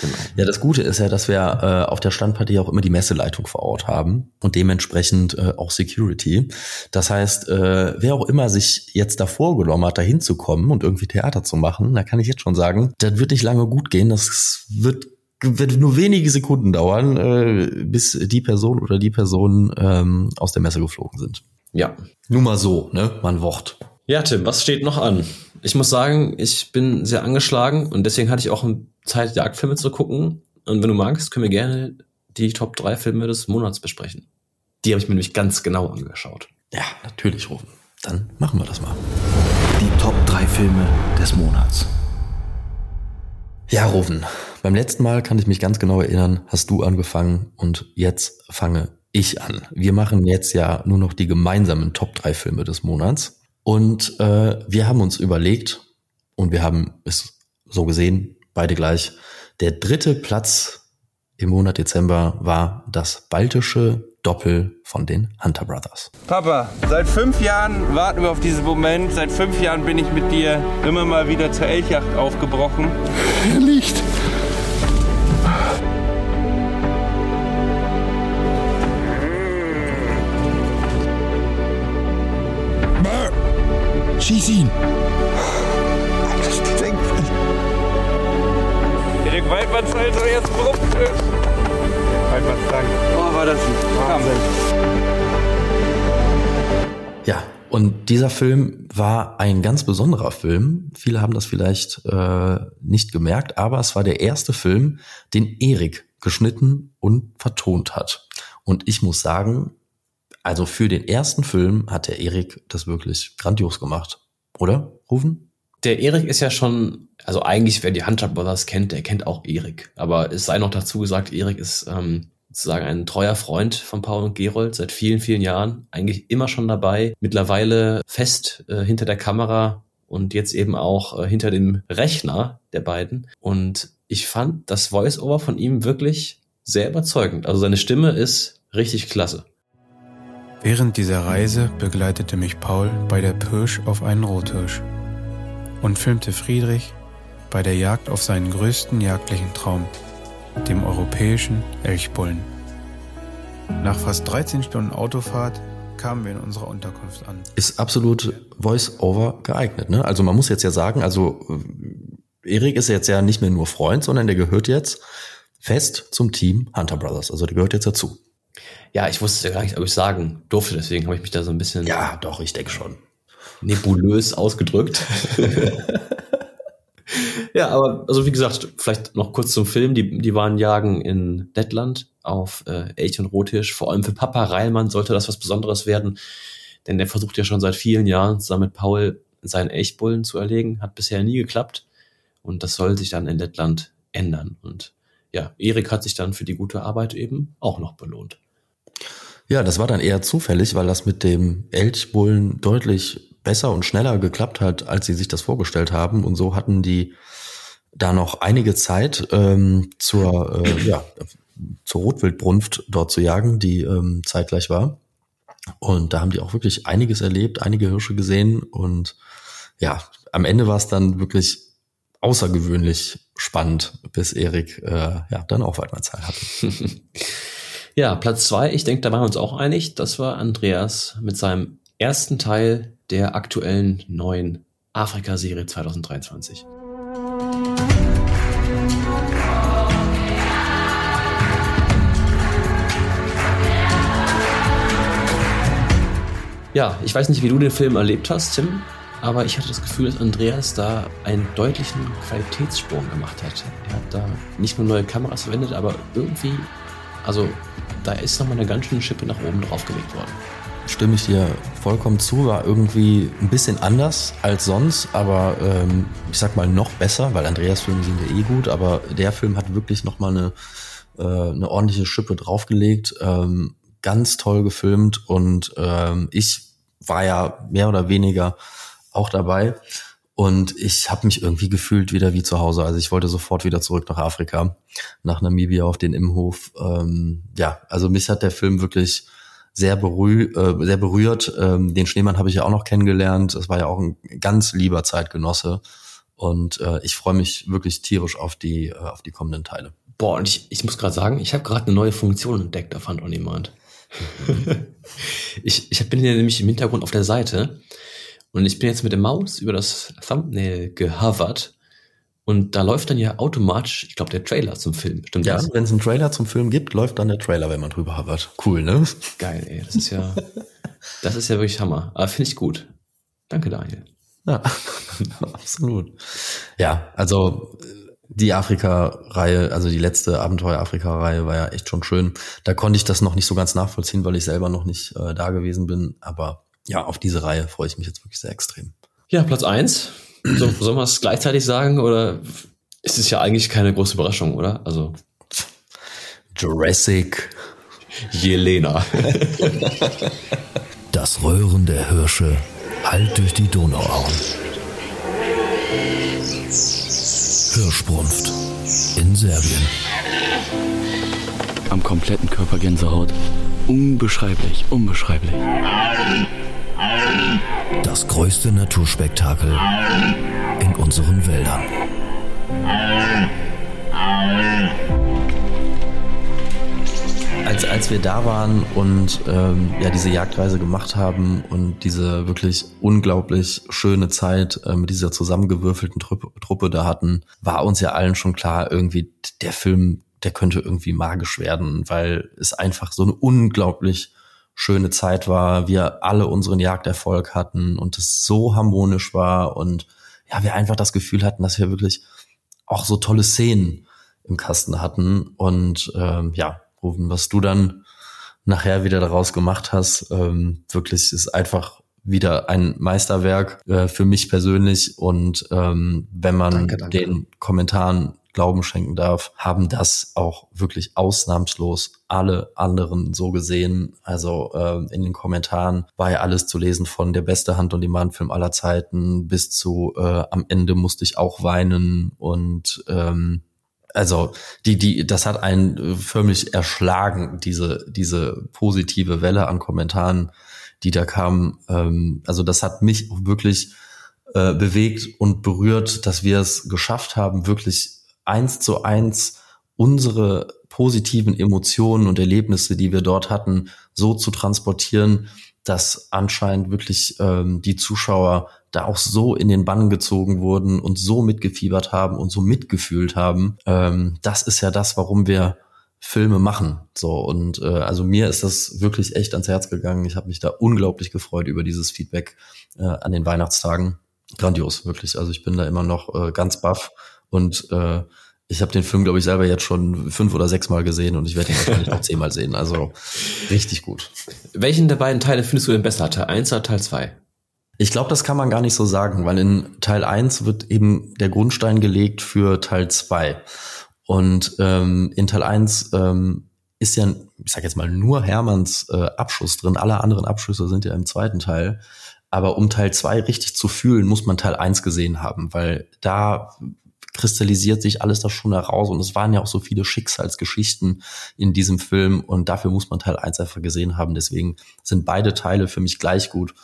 Genau. Ja, das Gute ist ja, dass wir äh, auf der Standpartie auch immer die Messeleitung vor Ort haben und dementsprechend äh, auch Security. Das heißt, äh, wer auch immer sich jetzt davor genommen hat, da hinzukommen und irgendwie Theater zu machen, da kann ich jetzt schon sagen, das wird nicht lange gut gehen. Das wird wird nur wenige Sekunden dauern, äh, bis die Person oder die Person ähm, aus der Messe geflogen sind. Ja. Nur mal so, ne? Man Wort. Ja, Tim, was steht noch an? Ich muss sagen, ich bin sehr angeschlagen und deswegen hatte ich auch Zeit, Jagdfilme zu gucken. Und wenn du magst, können wir gerne die Top 3 Filme des Monats besprechen. Die habe ich mir nämlich ganz genau angeschaut. Ja, natürlich, Rufen. Dann machen wir das mal. Die Top 3 Filme des Monats. Ja, Rufen. Beim letzten Mal kann ich mich ganz genau erinnern, hast du angefangen und jetzt fange ich an. Wir machen jetzt ja nur noch die gemeinsamen Top 3 Filme des Monats. Und äh, wir haben uns überlegt, und wir haben es so gesehen, beide gleich, der dritte Platz im Monat Dezember war das baltische Doppel von den Hunter Brothers. Papa, seit fünf Jahren warten wir auf diesen Moment. Seit fünf Jahren bin ich mit dir immer mal wieder zur Elchjacht aufgebrochen. Er Schieß ihn! Erik Weidmanns Alter, jetzt brummt es. Weidmanns Dank. Oh, war das ein Wahnsinn. Ja, und dieser Film war ein ganz besonderer Film. Viele haben das vielleicht äh, nicht gemerkt, aber es war der erste Film, den Erik geschnitten und vertont hat. Und ich muss sagen, also für den ersten Film hat der Erik das wirklich grandios gemacht. Oder, Rufen? Der Erik ist ja schon, also eigentlich, wer die Hunter Brothers kennt, der kennt auch Erik. Aber es sei noch dazu gesagt, Erik ist ähm, sozusagen ein treuer Freund von Paul und Gerold seit vielen, vielen Jahren. Eigentlich immer schon dabei. Mittlerweile fest äh, hinter der Kamera und jetzt eben auch äh, hinter dem Rechner der beiden. Und ich fand das Voice-Over von ihm wirklich sehr überzeugend. Also seine Stimme ist richtig klasse. Während dieser Reise begleitete mich Paul bei der Pirsch auf einen Rothirsch und filmte Friedrich bei der Jagd auf seinen größten jagdlichen Traum, dem europäischen Elchbullen. Nach fast 13 Stunden Autofahrt kamen wir in unserer Unterkunft an. Ist absolut Voice-Over geeignet. Ne? Also man muss jetzt ja sagen, also äh, Erik ist jetzt ja nicht mehr nur Freund, sondern der gehört jetzt fest zum Team Hunter Brothers. Also der gehört jetzt dazu. Ja, ich wusste ja gar nicht, ob ich sagen durfte, deswegen habe ich mich da so ein bisschen Ja, doch, ich denke schon. nebulös ausgedrückt. ja, aber also wie gesagt, vielleicht noch kurz zum Film. Die, die waren jagen in Lettland auf äh, Elch und Rothirsch. Vor allem für Papa Reilmann sollte das was Besonderes werden, denn der versucht ja schon seit vielen Jahren zusammen mit Paul seinen Elchbullen zu erlegen. Hat bisher nie geklappt und das soll sich dann in Lettland ändern. Und ja, Erik hat sich dann für die gute Arbeit eben auch noch belohnt. Ja, das war dann eher zufällig, weil das mit dem Elchbullen deutlich besser und schneller geklappt hat, als sie sich das vorgestellt haben. Und so hatten die da noch einige Zeit ähm, zur, äh, ja, zur Rotwildbrunft dort zu jagen, die ähm, zeitgleich war. Und da haben die auch wirklich einiges erlebt, einige Hirsche gesehen. Und ja, am Ende war es dann wirklich außergewöhnlich spannend, bis Erik äh, ja dann auch Weidmannsheil hatte. Ja, Platz zwei, ich denke, da waren wir uns auch einig. Das war Andreas mit seinem ersten Teil der aktuellen neuen Afrika-Serie 2023. Ja, ich weiß nicht, wie du den Film erlebt hast, Tim, aber ich hatte das Gefühl, dass Andreas da einen deutlichen Qualitätssprung gemacht hat. Er hat da nicht nur neue Kameras verwendet, aber irgendwie, also da ist nochmal eine ganz schöne Schippe nach oben draufgelegt worden. Stimme ich dir vollkommen zu, war irgendwie ein bisschen anders als sonst, aber ähm, ich sag mal noch besser, weil Andreas Filme sind ja eh gut, aber der Film hat wirklich nochmal eine, äh, eine ordentliche Schippe draufgelegt, ähm, ganz toll gefilmt und ähm, ich war ja mehr oder weniger auch dabei Und ich habe mich irgendwie gefühlt wieder wie zu Hause. Also ich wollte sofort wieder zurück nach Afrika, nach Namibia auf den Imhof. Ähm, ja, also mich hat der Film wirklich sehr, berüh äh, sehr berührt. Ähm, den Schneemann habe ich ja auch noch kennengelernt. Es war ja auch ein ganz lieber Zeitgenosse. Und äh, ich freue mich wirklich tierisch auf die, äh, auf die kommenden Teile. Boah, und ich, ich muss gerade sagen, ich habe gerade eine neue Funktion entdeckt auf Hand on Demand. ich, ich bin hier nämlich im Hintergrund auf der Seite und ich bin jetzt mit der Maus über das Thumbnail gehovert und da läuft dann ja automatisch, ich glaube, der Trailer zum Film. Stimmt ja, wenn es einen Trailer zum Film gibt, läuft dann der Trailer, wenn man drüber hovert. Cool, ne? Geil, ey. Das ist ja, das ist ja wirklich Hammer. Aber finde ich gut. Danke, Daniel. Ja, absolut. Ja, also die Afrika-Reihe, also die letzte Abenteuer-Afrika-Reihe war ja echt schon schön. Da konnte ich das noch nicht so ganz nachvollziehen, weil ich selber noch nicht äh, da gewesen bin. Aber ja, auf diese Reihe freue ich mich jetzt wirklich sehr extrem. Ja, Platz eins. So, sollen wir es gleichzeitig sagen oder ist es ja eigentlich keine große Überraschung, oder? Also Jurassic. Jelena. das Röhren der Hirsche hallt durch die Donauauen. Hirschbrunft in Serbien. Am kompletten Körper Gänsehaut. Unbeschreiblich, unbeschreiblich. Das größte Naturspektakel in unseren Wäldern. Als, als wir da waren und ähm, ja diese Jagdreise gemacht haben und diese wirklich unglaublich schöne Zeit äh, mit dieser zusammengewürfelten Truppe, Truppe da hatten, war uns ja allen schon klar, irgendwie der Film, der könnte irgendwie magisch werden, weil es einfach so eine unglaublich schöne Zeit war, wir alle unseren Jagderfolg hatten und es so harmonisch war und ja, wir einfach das Gefühl hatten, dass wir wirklich auch so tolle Szenen im Kasten hatten und ähm, ja, Rufen, was du dann nachher wieder daraus gemacht hast, ähm, wirklich ist einfach wieder ein Meisterwerk äh, für mich persönlich und ähm, wenn man danke, danke. den Kommentaren Glauben schenken darf, haben das auch wirklich ausnahmslos alle anderen so gesehen. Also äh, in den Kommentaren war ja alles zu lesen von der beste Hand- und Demand-Film aller Zeiten bis zu äh, am Ende musste ich auch weinen und ähm, also die die das hat einen förmlich erschlagen diese diese positive Welle an Kommentaren, die da kam. Ähm, also das hat mich wirklich äh, bewegt und berührt, dass wir es geschafft haben, wirklich eins zu eins unsere positiven Emotionen und Erlebnisse, die wir dort hatten, so zu transportieren, dass anscheinend wirklich ähm, die Zuschauer da auch so in den Bann gezogen wurden und so mitgefiebert haben und so mitgefühlt haben. Ähm, das ist ja das, warum wir Filme machen. So und äh, also mir ist das wirklich echt ans Herz gegangen. Ich habe mich da unglaublich gefreut über dieses Feedback äh, an den Weihnachtstagen. Grandios, wirklich. Also ich bin da immer noch äh, ganz baff und äh, ich habe den Film, glaube ich, selber jetzt schon fünf oder sechs Mal gesehen und ich werde ihn wahrscheinlich noch zehnmal sehen. Also richtig gut. Welchen der beiden Teile findest du denn besser? Teil 1 oder Teil 2? Ich glaube, das kann man gar nicht so sagen, weil in Teil 1 wird eben der Grundstein gelegt für Teil 2. Und ähm, in Teil 1 ähm, ist ja, ich sag jetzt mal, nur Hermanns äh, Abschuss drin. Alle anderen Abschüsse sind ja im zweiten Teil. Aber um Teil 2 richtig zu fühlen, muss man Teil 1 gesehen haben, weil da kristallisiert sich alles da schon heraus und es waren ja auch so viele Schicksalsgeschichten in diesem Film und dafür muss man Teil 1 einfach gesehen haben. Deswegen sind beide Teile für mich gleich gut,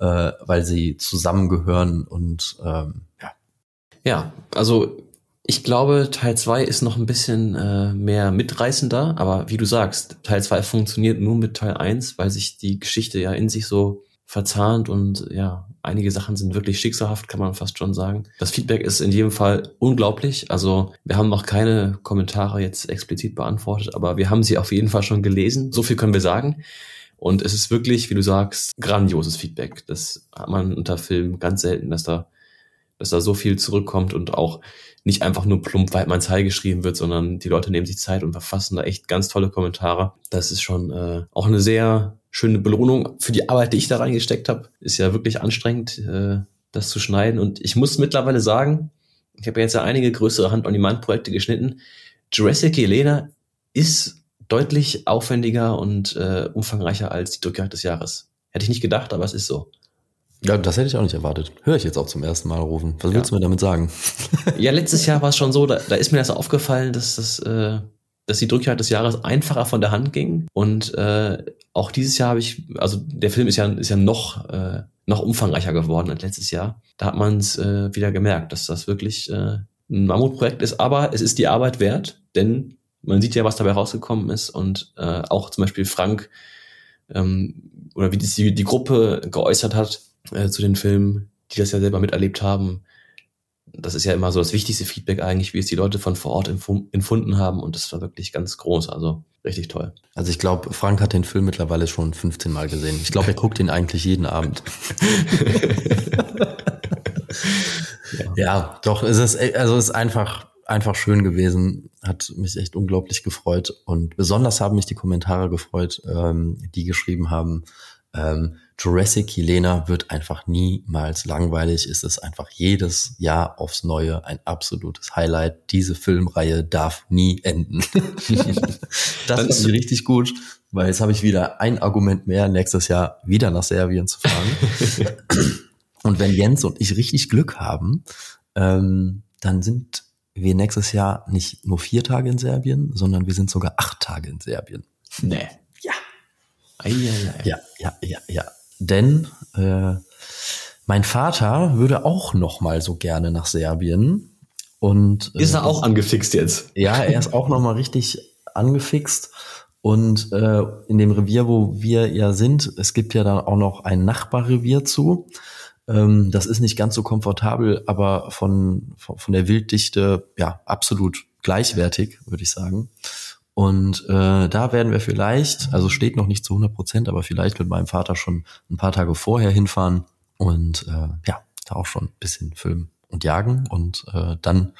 äh, weil sie zusammengehören und ähm, ja. Ja, also ich glaube, Teil 2 ist noch ein bisschen äh, mehr mitreißender, aber wie du sagst, Teil 2 funktioniert nur mit Teil 1, weil sich die Geschichte ja in sich so verzahnt und ja, einige Sachen sind wirklich schicksalhaft, kann man fast schon sagen. Das Feedback ist in jedem Fall unglaublich. Also wir haben noch keine Kommentare jetzt explizit beantwortet, aber wir haben sie auf jeden Fall schon gelesen. So viel können wir sagen. Und es ist wirklich, wie du sagst, grandioses Feedback. Das hat man unter Filmen ganz selten, dass da, dass da so viel zurückkommt und auch nicht einfach nur plump Weidmanns Heil geschrieben wird, sondern die Leute nehmen sich Zeit und verfassen da echt ganz tolle Kommentare. Das ist schon äh, auch eine sehr schöne Belohnung für die Arbeit, die ich da reingesteckt habe. Ist ja wirklich anstrengend, äh, das zu schneiden. Und ich muss mittlerweile sagen, ich habe jetzt ja einige größere Hand-on-Demand-Projekte geschnitten. Jurassic Elena ist deutlich aufwendiger und äh, umfangreicher als die Drückjagd des Jahres. Hätte ich nicht gedacht, aber es ist so. Ja, das hätte ich auch nicht erwartet. Höre ich jetzt auch zum ersten Mal rufen. Was willst du mir damit sagen? Ja, letztes Jahr war es schon so, da, da ist mir das aufgefallen, dass das, äh, dass die Drückjagd des Jahres einfacher von der Hand ging. Und äh, auch dieses Jahr habe ich, also der Film ist ja, ist ja noch, äh, noch umfangreicher geworden als letztes Jahr. Da hat man es äh, wieder gemerkt, dass das wirklich äh, ein Mammutprojekt ist, aber es ist die Arbeit wert, denn man sieht ja, was dabei rausgekommen ist und äh, auch zum Beispiel Frank ähm, oder wie die, die Gruppe geäußert hat äh, zu den Filmen, die das ja selber miterlebt haben. Das ist ja immer so das wichtigste Feedback eigentlich, wie es die Leute von vor Ort empfunden haben und das war wirklich ganz groß, also richtig toll. Also ich glaube, Frank hat den Film mittlerweile schon 15 Mal gesehen. Ich glaube, er guckt ihn eigentlich jeden Abend. ja. ja, doch, es ist, also es ist einfach, einfach schön gewesen, hat mich echt unglaublich gefreut und besonders haben mich die Kommentare gefreut, ähm, die geschrieben haben, ähm, Jurassic Helena wird einfach niemals langweilig. Es ist einfach jedes Jahr aufs Neue ein absolutes Highlight. Diese Filmreihe darf nie enden. das ist richtig gut, weil jetzt habe ich wieder ein Argument mehr, nächstes Jahr wieder nach Serbien zu fahren. und wenn Jens und ich richtig Glück haben, ähm, dann sind wir nächstes Jahr nicht nur vier Tage in Serbien, sondern wir sind sogar acht Tage in Serbien. Nee. Ja. Eieiei. Ja, ja, ja, ja. Denn äh, mein Vater würde auch noch mal so gerne nach Serbien. Und, äh, ist er auch angefixt jetzt? Ja, er ist auch noch mal richtig angefixt. Und äh, in dem Revier, wo wir ja sind, es gibt ja dann auch noch ein Nachbarrevier zu. Ähm, das ist nicht ganz so komfortabel, aber von, von, von der Wilddichte ja absolut gleichwertig, würde ich sagen. Und äh, da werden wir vielleicht, also steht noch nicht zu 100 Prozent, aber vielleicht mit meinem Vater schon ein paar Tage vorher hinfahren und äh, ja, da auch schon ein bisschen filmen und jagen und äh, dann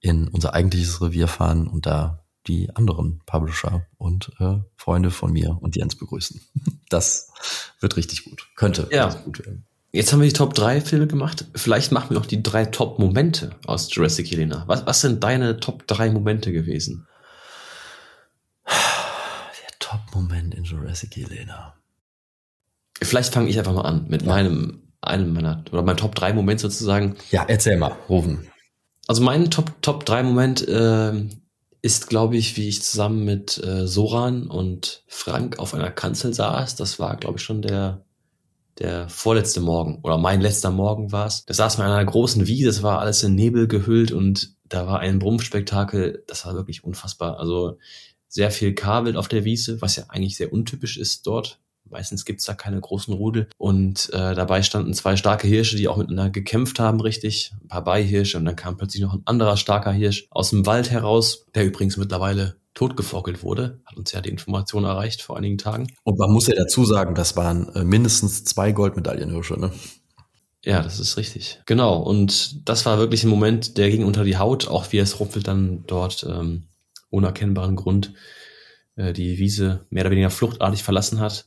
in unser eigentliches Revier fahren und da die anderen Publisher und äh, Freunde von mir und Jens begrüßen. Das wird richtig gut. Könnte ja. gut werden. Jetzt haben wir die Top 3 Filme gemacht. Vielleicht machen wir noch die drei Top Momente aus Jurassic Helena. Was, was sind deine Top 3 Momente gewesen? Top-Moment in Jurassic Helena. Vielleicht fange ich einfach mal an mit ja. meinem, einem meiner, oder meinem Top 3 Moment sozusagen. Ja, erzähl mal, rufen. Also mein Top, Top 3 Moment äh, ist, glaube ich, wie ich zusammen mit äh, Soran und Frank auf einer Kanzel saß. Das war, glaube ich, schon der, der vorletzte Morgen oder mein letzter Morgen war es. Da saß wir in einer großen Wiese, es war alles in Nebel gehüllt und da war ein Brummspektakel, das war wirklich unfassbar. Also sehr viel Kabel auf der Wiese, was ja eigentlich sehr untypisch ist dort. Meistens gibt's da keine großen Rudel. Und äh, dabei standen zwei starke Hirsche, die auch miteinander gekämpft haben, richtig. Ein paar Beihirsche und dann kam plötzlich noch ein anderer starker Hirsch aus dem Wald heraus, der übrigens mittlerweile totgefockelt wurde. Hat uns ja die Information erreicht vor einigen Tagen. Und man muss ja dazu sagen, das waren äh, mindestens zwei Goldmedaillenhirsche, ne? Ja, das ist richtig. Genau. Und das war wirklich ein Moment, der ging unter die Haut, auch wie es Rumpel dann dort ähm, unerkennbaren Grund äh, die Wiese mehr oder weniger fluchtartig verlassen hat.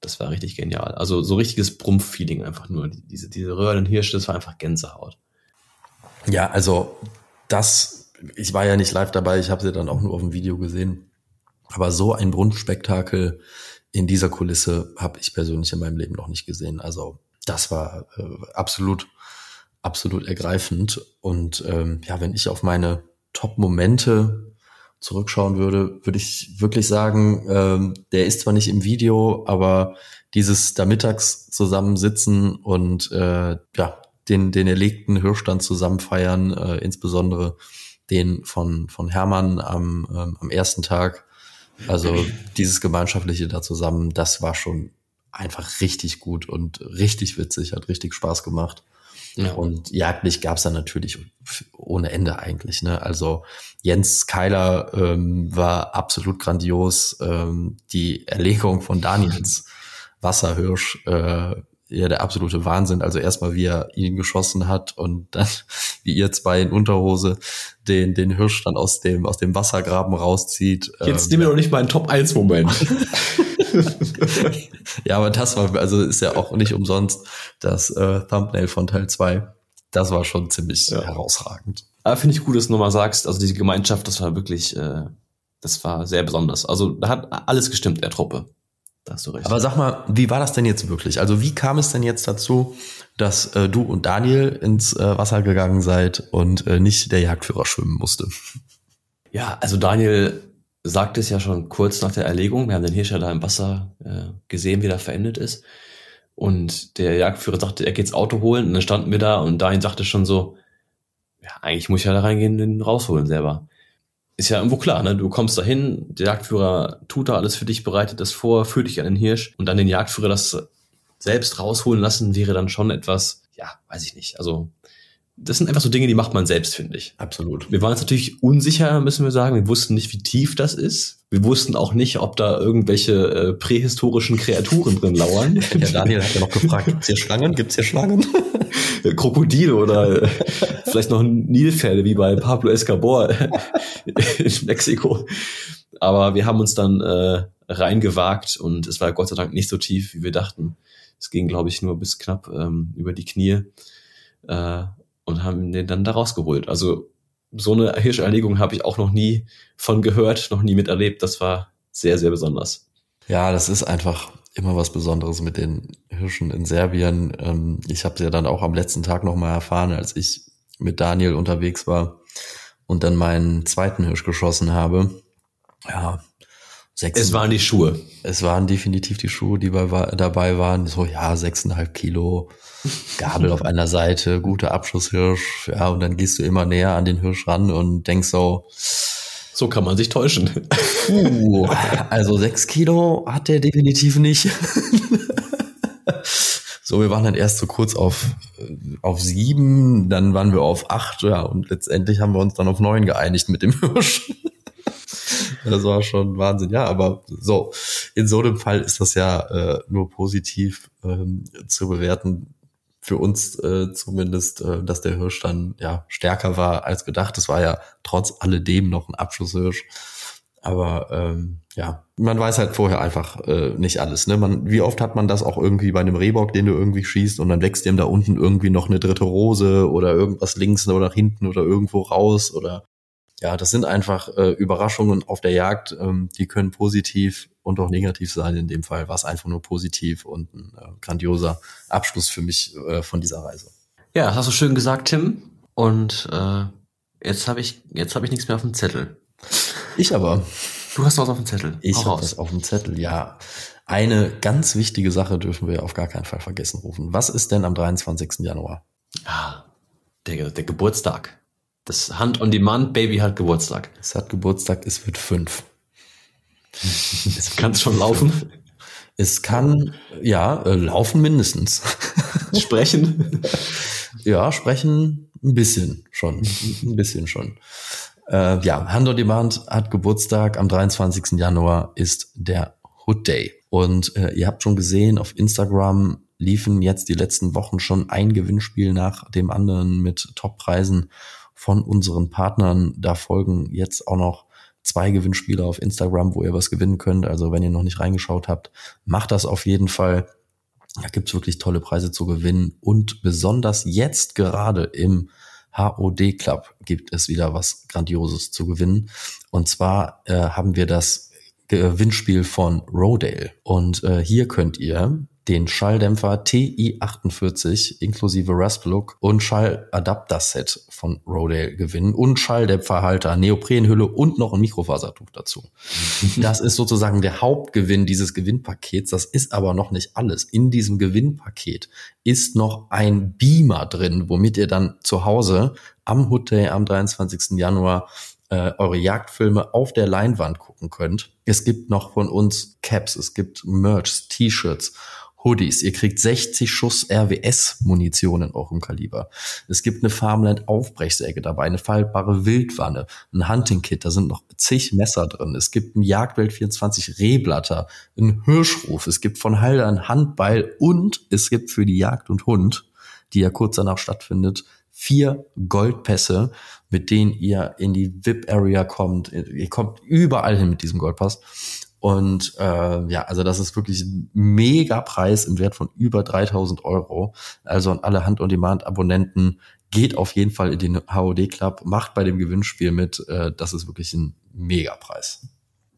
Das war richtig genial. Also so richtiges Brumpf-Feeling einfach nur. Diese, diese Röhren Hirsche, das war einfach Gänsehaut. Ja, also das, ich war ja nicht live dabei, ich habe sie dann auch nur auf dem Video gesehen. Aber so ein Brunnenspektakel in dieser Kulisse habe ich persönlich in meinem Leben noch nicht gesehen. Also das war äh, absolut, absolut ergreifend. Und ähm, ja, wenn ich auf meine Top-Momente zurückschauen würde, würde ich wirklich sagen, ähm, der ist zwar nicht im Video, aber dieses da mittags zusammensitzen und äh, ja, den, den erlegten Hirschstand zusammen feiern, äh, insbesondere den von, von Hermann am, ähm, am ersten Tag. Also dieses Gemeinschaftliche da zusammen, das war schon einfach richtig gut und richtig witzig, hat richtig Spaß gemacht. Ja. Und jagdlich gab's dann natürlich ohne Ende eigentlich. Ne? Also Jens Keiler ähm, war absolut grandios. Ähm, die Erlegung von Daniels Wasserhirsch, äh, ja der absolute Wahnsinn. Also erstmal, wie er ihn geschossen hat und dann, wie ihr zwei in Unterhose den, den Hirsch dann aus dem, aus dem Wassergraben rauszieht. Jetzt ähm, nehmen wir doch nicht mal einen Top-1-Moment. ja, aber das war, also ist ja auch nicht umsonst das äh, Thumbnail von Teil 2. Das war schon ziemlich ja. herausragend. Aber finde ich gut, dass du nochmal sagst, also diese Gemeinschaft, das war wirklich, äh, das war sehr besonders. Also da hat alles gestimmt der Truppe. Da hast du recht. Aber sag mal, wie war das denn jetzt wirklich? Also wie kam es denn jetzt dazu, dass äh, du und Daniel ins äh, Wasser gegangen seid und äh, nicht der Jagdführer schwimmen musste? Ja, also Daniel sagte es ja schon kurz nach der Erlegung. Wir haben den Hirsch ja da im Wasser äh, gesehen, wie der verendet ist. Und der Jagdführer sagte, er geht ins Auto holen. Und dann standen wir da und Daniel sagte schon so, ja, eigentlich muss ich ja da reingehen den rausholen selber. Ist ja irgendwo klar, ne? Du kommst dahin, der Jagdführer tut da alles für dich, bereitet das vor, führt dich an den Hirsch und dann den Jagdführer das selbst rausholen lassen, wäre dann schon etwas, ja, weiß ich nicht. Also das sind einfach so Dinge, die macht man selbst, finde ich. Absolut. Wir waren uns natürlich unsicher, müssen wir sagen. Wir wussten nicht, wie tief das ist. Wir wussten auch nicht, ob da irgendwelche äh, prähistorischen Kreaturen drin lauern. Ja, Daniel hat ja noch gefragt, gibt's hier Schlangen? Gibt's hier Schlangen? Krokodile oder äh, vielleicht noch Nilpferde wie bei Pablo Escobar in Mexiko. Aber wir haben uns dann äh, reingewagt und es war Gott sei Dank nicht so tief, wie wir dachten. Es ging, glaube ich, nur bis knapp ähm, über die Knie. Äh, und haben den dann da rausgeholt. Also so eine Hirscherlegung habe ich auch noch nie von gehört, noch nie miterlebt. Das war sehr, sehr besonders. Ja, das ist einfach immer was Besonderes mit den Hirschen in Serbien. Ähm, ich habe es ja dann auch am letzten Tag nochmal erfahren, als ich mit Daniel unterwegs war und dann meinen zweiten Hirsch geschossen habe. Ja, sechs. Es waren die Schuhe. Es waren definitiv die Schuhe, die bei, dabei waren. So, ja, sechseinhalb Kilo, Gabel auf einer Seite, guter Abschusshirsch. Ja, und dann gehst du immer näher an den Hirsch ran und denkst so, so kann man sich täuschen. Uh, also sechs Kilo hat der definitiv nicht. so, wir waren dann erst so kurz auf, auf sieben, dann waren wir auf acht, ja, und letztendlich haben wir uns dann auf neun geeinigt mit dem Hirsch. Das war schon Wahnsinn, ja, aber so, in so einem Fall ist das ja äh, nur positiv ähm, zu bewerten, für uns äh, zumindest, äh, dass der Hirsch dann ja stärker war als gedacht. Es war ja trotz alledem noch ein Abschusshirsch. Aber ähm, ja, man weiß halt vorher einfach äh, nicht alles. Ne? Man, wie oft hat man das auch irgendwie bei einem Rehbock, den du irgendwie schießt und dann wächst dem da unten irgendwie noch eine dritte Rose oder irgendwas links oder hinten oder irgendwo raus oder ja, das sind einfach äh, Überraschungen auf der Jagd, ähm, die können positiv und auch negativ sein. In dem Fall war es einfach nur positiv und ein äh, grandioser Abschluss für mich äh, von dieser Reise. Ja, das hast du schön gesagt, Tim. Und äh, jetzt habe ich jetzt habe ich nichts mehr auf dem Zettel. Ich aber. Du hast was auf dem Zettel. Ich habe was auf dem Zettel, ja. Eine ganz wichtige Sache dürfen wir auf gar keinen Fall vergessen rufen. Was ist denn am 23. Januar? Ah, der, der Geburtstag. Das Hand-on-Demand-Baby hat Geburtstag. Es hat Geburtstag, es wird fünf. Es kann schon laufen. Es kann, ja, äh, laufen mindestens. Sprechen? ja, sprechen ein bisschen schon. Ein bisschen schon. Äh, ja, Hand on Demand hat Geburtstag. Am 23. Januar ist der Hood Day. Und äh, ihr habt schon gesehen, auf Instagram liefen jetzt die letzten Wochen schon ein Gewinnspiel nach dem anderen mit Toppreisen von unseren Partnern. Da folgen jetzt auch noch zwei Gewinnspiele auf Instagram, wo ihr was gewinnen könnt. Also wenn ihr noch nicht reingeschaut habt, macht das auf jeden Fall. Da gibt's wirklich tolle Preise zu gewinnen. Und besonders jetzt gerade im HOD Club gibt es wieder was Grandioses zu gewinnen. Und zwar äh, haben wir das Gewinnspiel von Rodale. Und äh, hier könnt ihr den Schalldämpfer TI48 inklusive Rasp-Look und Schalladapter-Set von Rodale gewinnen und Schalldämpferhalter, Neoprenhülle und noch ein Mikrofasertuch dazu. das ist sozusagen der Hauptgewinn dieses Gewinnpakets. Das ist aber noch nicht alles. In diesem Gewinnpaket ist noch ein Beamer drin, womit ihr dann zu Hause am Hood Day am 23. Januar äh, eure Jagdfilme auf der Leinwand gucken könnt. Es gibt noch von uns Caps, es gibt Merch, T-Shirts Hoodies. Ihr kriegt 60 Schuss RWS-Munition in eurem Kaliber. Es gibt eine Farmland Aufbrechsäge dabei, eine faltbare Wildwanne, ein Hunting-Kit, da sind noch zig Messer drin. Es gibt ein Jagdwelt 24 Rehblatter, ein Hirschruf, es gibt von Halder ein Handbeil und es gibt für die Jagd und Hund, die ja kurz danach stattfindet, vier Goldpässe, mit denen ihr in die VIP-Area kommt. Ihr kommt überall hin mit diesem Goldpass. Und äh, ja, also das ist wirklich ein mega Preis im Wert von über 3000 Euro. Also an alle Hand-on-Demand-Abonnenten geht auf jeden Fall in den HOD Club, macht bei dem Gewinnspiel mit. Äh, das ist wirklich ein mega Preis.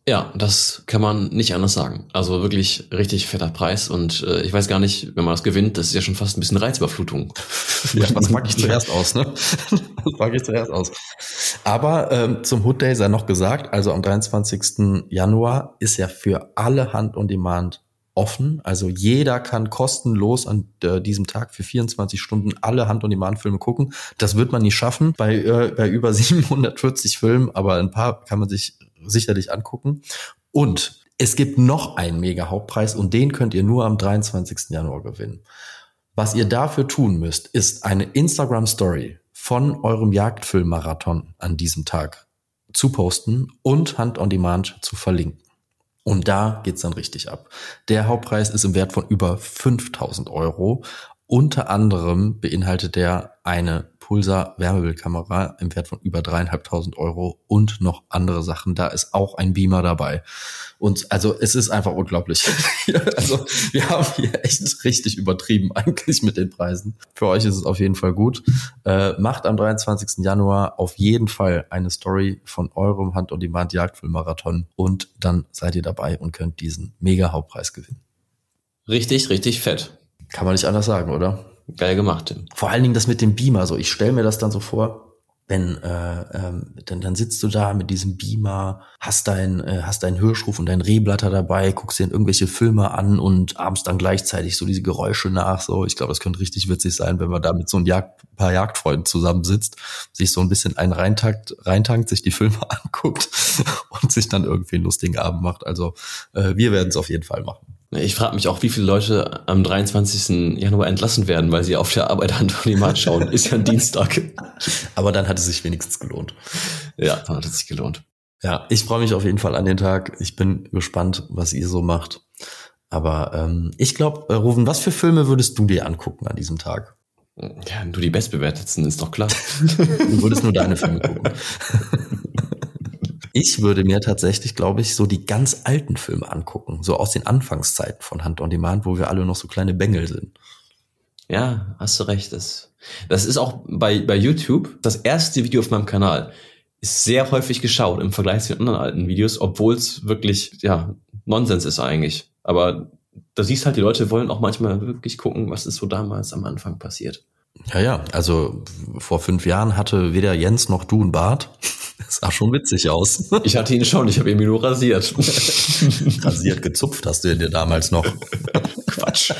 Ja, das kann man nicht anders sagen. Also wirklich richtig fetter Preis und äh, ich weiß gar nicht, wenn man das gewinnt, das ist ja schon fast ein bisschen Reizüberflutung. Ja, was mag ich zuerst aus, ne? Was mag ich zuerst aus. Aber ähm, zum Hood Day sei noch gesagt, also am 23. Januar ist ja für alle Hand on Demand offen. Also jeder kann kostenlos an äh, diesem Tag für 24 Stunden alle Hand-on-Demand-Filme gucken. Das wird man nicht schaffen bei, äh, bei über 740 Filmen, aber ein paar kann man sich sicherlich angucken. Und es gibt noch einen mega Hauptpreis und den könnt ihr nur am 23. Januar gewinnen. Was ihr dafür tun müsst, ist eine Instagram Story von eurem Jagdfilm-Marathon an diesem Tag zu posten und Hand on Demand zu verlinken. Und da geht's dann richtig ab. Der Hauptpreis ist im Wert von über 5000 Euro. Unter anderem beinhaltet der eine Pulsar Wärmebildkamera im Wert von über dreieinhalbtausend Euro und noch andere Sachen. Da ist auch ein Beamer dabei. Und also es ist einfach unglaublich. also wir haben hier echt richtig übertrieben eigentlich mit den Preisen. Für euch ist es auf jeden Fall gut. Äh, macht am 23. Januar auf jeden Fall eine Story von eurem Hand-on-Demand Jagdfilmmarathon und dann seid ihr dabei und könnt diesen mega Hauptpreis gewinnen. Richtig, richtig fett. Kann man nicht anders sagen, oder? Geil gemacht, Tim. Vor allen Dingen das mit dem Beamer. So, ich stelle mir das dann so vor, wenn äh, ähm, dann, dann sitzt du da mit diesem Beamer, hast dein äh, hast deinen Hörschruf und dein Rehblatter dabei, guckst dir irgendwelche Filme an und abends dann gleichzeitig so diese Geräusche nach. So, ich glaube, das könnte richtig witzig sein, wenn man da mit so ein Jagd, paar Jagdfreunden zusammensitzt, sich so ein bisschen einen reintankt, reintankt, sich die Filme anguckt und sich dann irgendwie einen lustigen Abend macht. Also äh, wir werden es auf jeden Fall machen. Ich frage mich auch, wie viele Leute am 23. Januar entlassen werden, weil sie auf der Arbeit Hand on Demand schauen. Ist ja ein Dienstag. Aber dann hat es sich wenigstens gelohnt. Ja, dann hat es sich gelohnt. Ja, ich freue mich auf jeden Fall an den Tag. Ich bin gespannt, was ihr so macht. Aber ähm, ich glaube, äh, Rufen, was für Filme würdest du dir angucken an diesem Tag? Ja, du die bestbewertetsten, ist doch klar. Du würdest nur deine Filme gucken. Ich würde mir tatsächlich, glaube ich, so die ganz alten Filme angucken, so aus den Anfangszeiten von Hand on Demand, wo wir alle noch so kleine Bengel sind. Ja, hast du recht. Das, das ist auch bei, bei YouTube das erste Video auf meinem Kanal. Ist sehr häufig geschaut im Vergleich zu den anderen alten Videos, obwohl es wirklich, ja, Nonsens ist eigentlich. Aber da siehst halt, die Leute wollen auch manchmal wirklich gucken, was ist so damals am Anfang passiert. Ja, ja, also vor fünf Jahren hatte weder Jens noch du einen Bart. Das sah schon witzig aus. Ich hatte ihn schon, ich habe ihn mir nur rasiert. Rasiert, gezupft hast du ihn dir damals noch. Quatsch.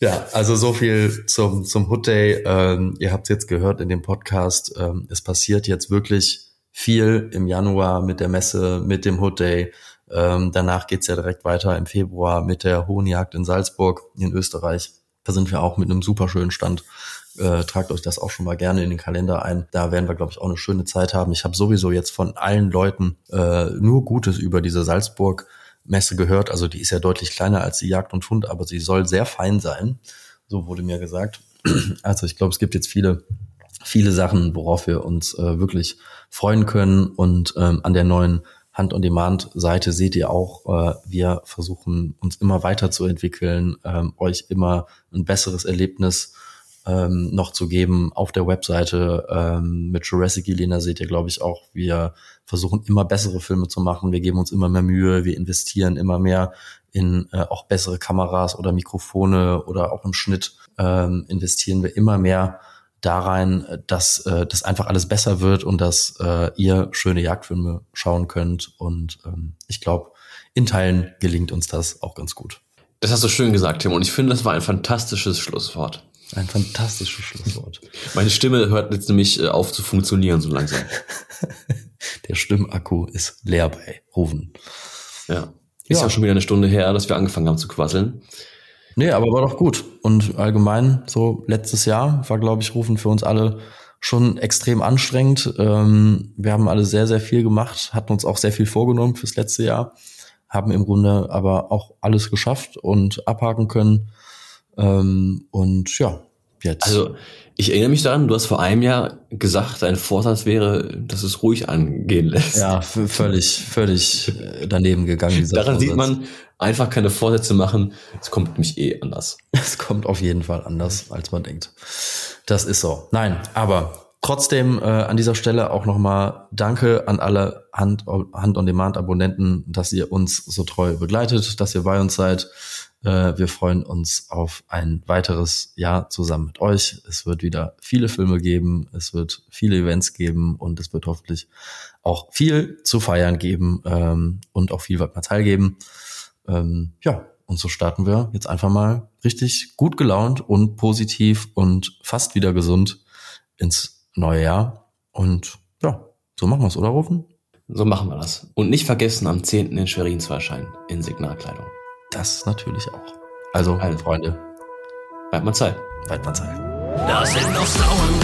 Ja, also so viel zum, zum Hood Day. Ähm, ihr habt jetzt gehört in dem Podcast, ähm, es passiert jetzt wirklich viel im Januar mit der Messe, mit dem Hood Day. Ähm, danach geht's ja direkt weiter im Februar mit der Hohenjagd in Salzburg in Österreich. Da sind wir auch mit einem super schönen Stand. Äh, tragt euch das auch schon mal gerne in den Kalender ein. Da werden wir, glaube ich, auch eine schöne Zeit haben. Ich habe sowieso jetzt von allen Leuten äh, nur Gutes über diese Salzburg Messe gehört. Also die ist ja deutlich kleiner als die Jagd und Hund, aber sie soll sehr fein sein. So wurde mir gesagt. Also ich glaube, es gibt jetzt viele, viele Sachen, worauf wir uns äh, wirklich freuen können. Und ähm, an der neuen Hand-on-Demand-Seite seht ihr auch, äh, wir versuchen uns immer weiterzuentwickeln, ähm, euch immer ein besseres Erlebnis ähm, noch zu geben auf der Webseite. Ähm, mit Jurassic Elena seht ihr, glaube ich, auch, wir versuchen immer bessere Filme zu machen. Wir geben uns immer mehr Mühe, wir investieren immer mehr in äh, auch bessere Kameras oder Mikrofone oder auch im Schnitt ähm, investieren wir immer mehr da rein, dass äh, das einfach alles besser wird und dass äh, ihr schöne Jagdfilme schauen könnt. Und ähm, ich glaube, in Teilen gelingt uns das auch ganz gut. Das hast du schön gesagt, Tim. Und ich finde, das war ein fantastisches Schlusswort. Ein fantastisches Schlusswort. Meine Stimme hört jetzt nämlich äh, auf zu funktionieren so langsam. Der Stimmakku ist leer bei Rufen. Ja. Ist ja. ja schon wieder eine Stunde her, dass wir angefangen haben zu quasseln. Nee, aber war doch gut. Und allgemein, so letztes Jahr war, glaube ich, Rufen für uns alle schon extrem anstrengend. Ähm, wir haben alle sehr, sehr viel gemacht, hatten uns auch sehr viel vorgenommen fürs letzte Jahr, haben im Grunde aber auch alles geschafft und abhaken können. Ähm, und ja, jetzt. Also ich erinnere mich daran, du hast vor einem Jahr gesagt, dein Vorsatz wäre, dass es ruhig angehen lässt. Ja, völlig, völlig äh, daneben gegangen. Daran Vorsatz. sieht man, einfach keine Vorsätze machen. Es kommt nämlich eh anders. Es kommt auf jeden Fall anders, als man denkt. Das ist so. Nein, aber Trotzdem äh, an dieser Stelle auch nochmal Danke an alle Hand, Hand on Demand Abonnenten, dass ihr uns so treu begleitet, dass ihr bei uns seid. Äh, wir freuen uns auf ein weiteres Jahr zusammen mit euch. Es wird wieder viele Filme geben, es wird viele Events geben und es wird hoffentlich auch viel zu feiern geben ähm, und auch viel Material geben. Ähm, ja, und so starten wir jetzt einfach mal richtig gut gelaunt und positiv und fast wieder gesund ins neue Jahr. Und ja, so machen wir es, oder Rufen? So machen wir das. Und nicht vergessen, am 10. in Schwerin zu erscheinen, in Signalkleidung. Das natürlich auch. Also, also Freunde. Bleibt mal Zeit. Bleibt mal Zeit. Da sind noch Sauen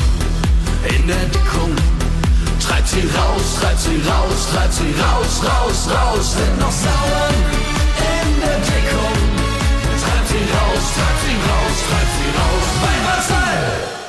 in der Deckung. Treibt sie raus, treibt sie raus, treibt sie raus, raus, raus. Sind noch Sauen in der Deckung. Treibt sie raus, treibt sie raus, treibt sie raus. Weiberzahl!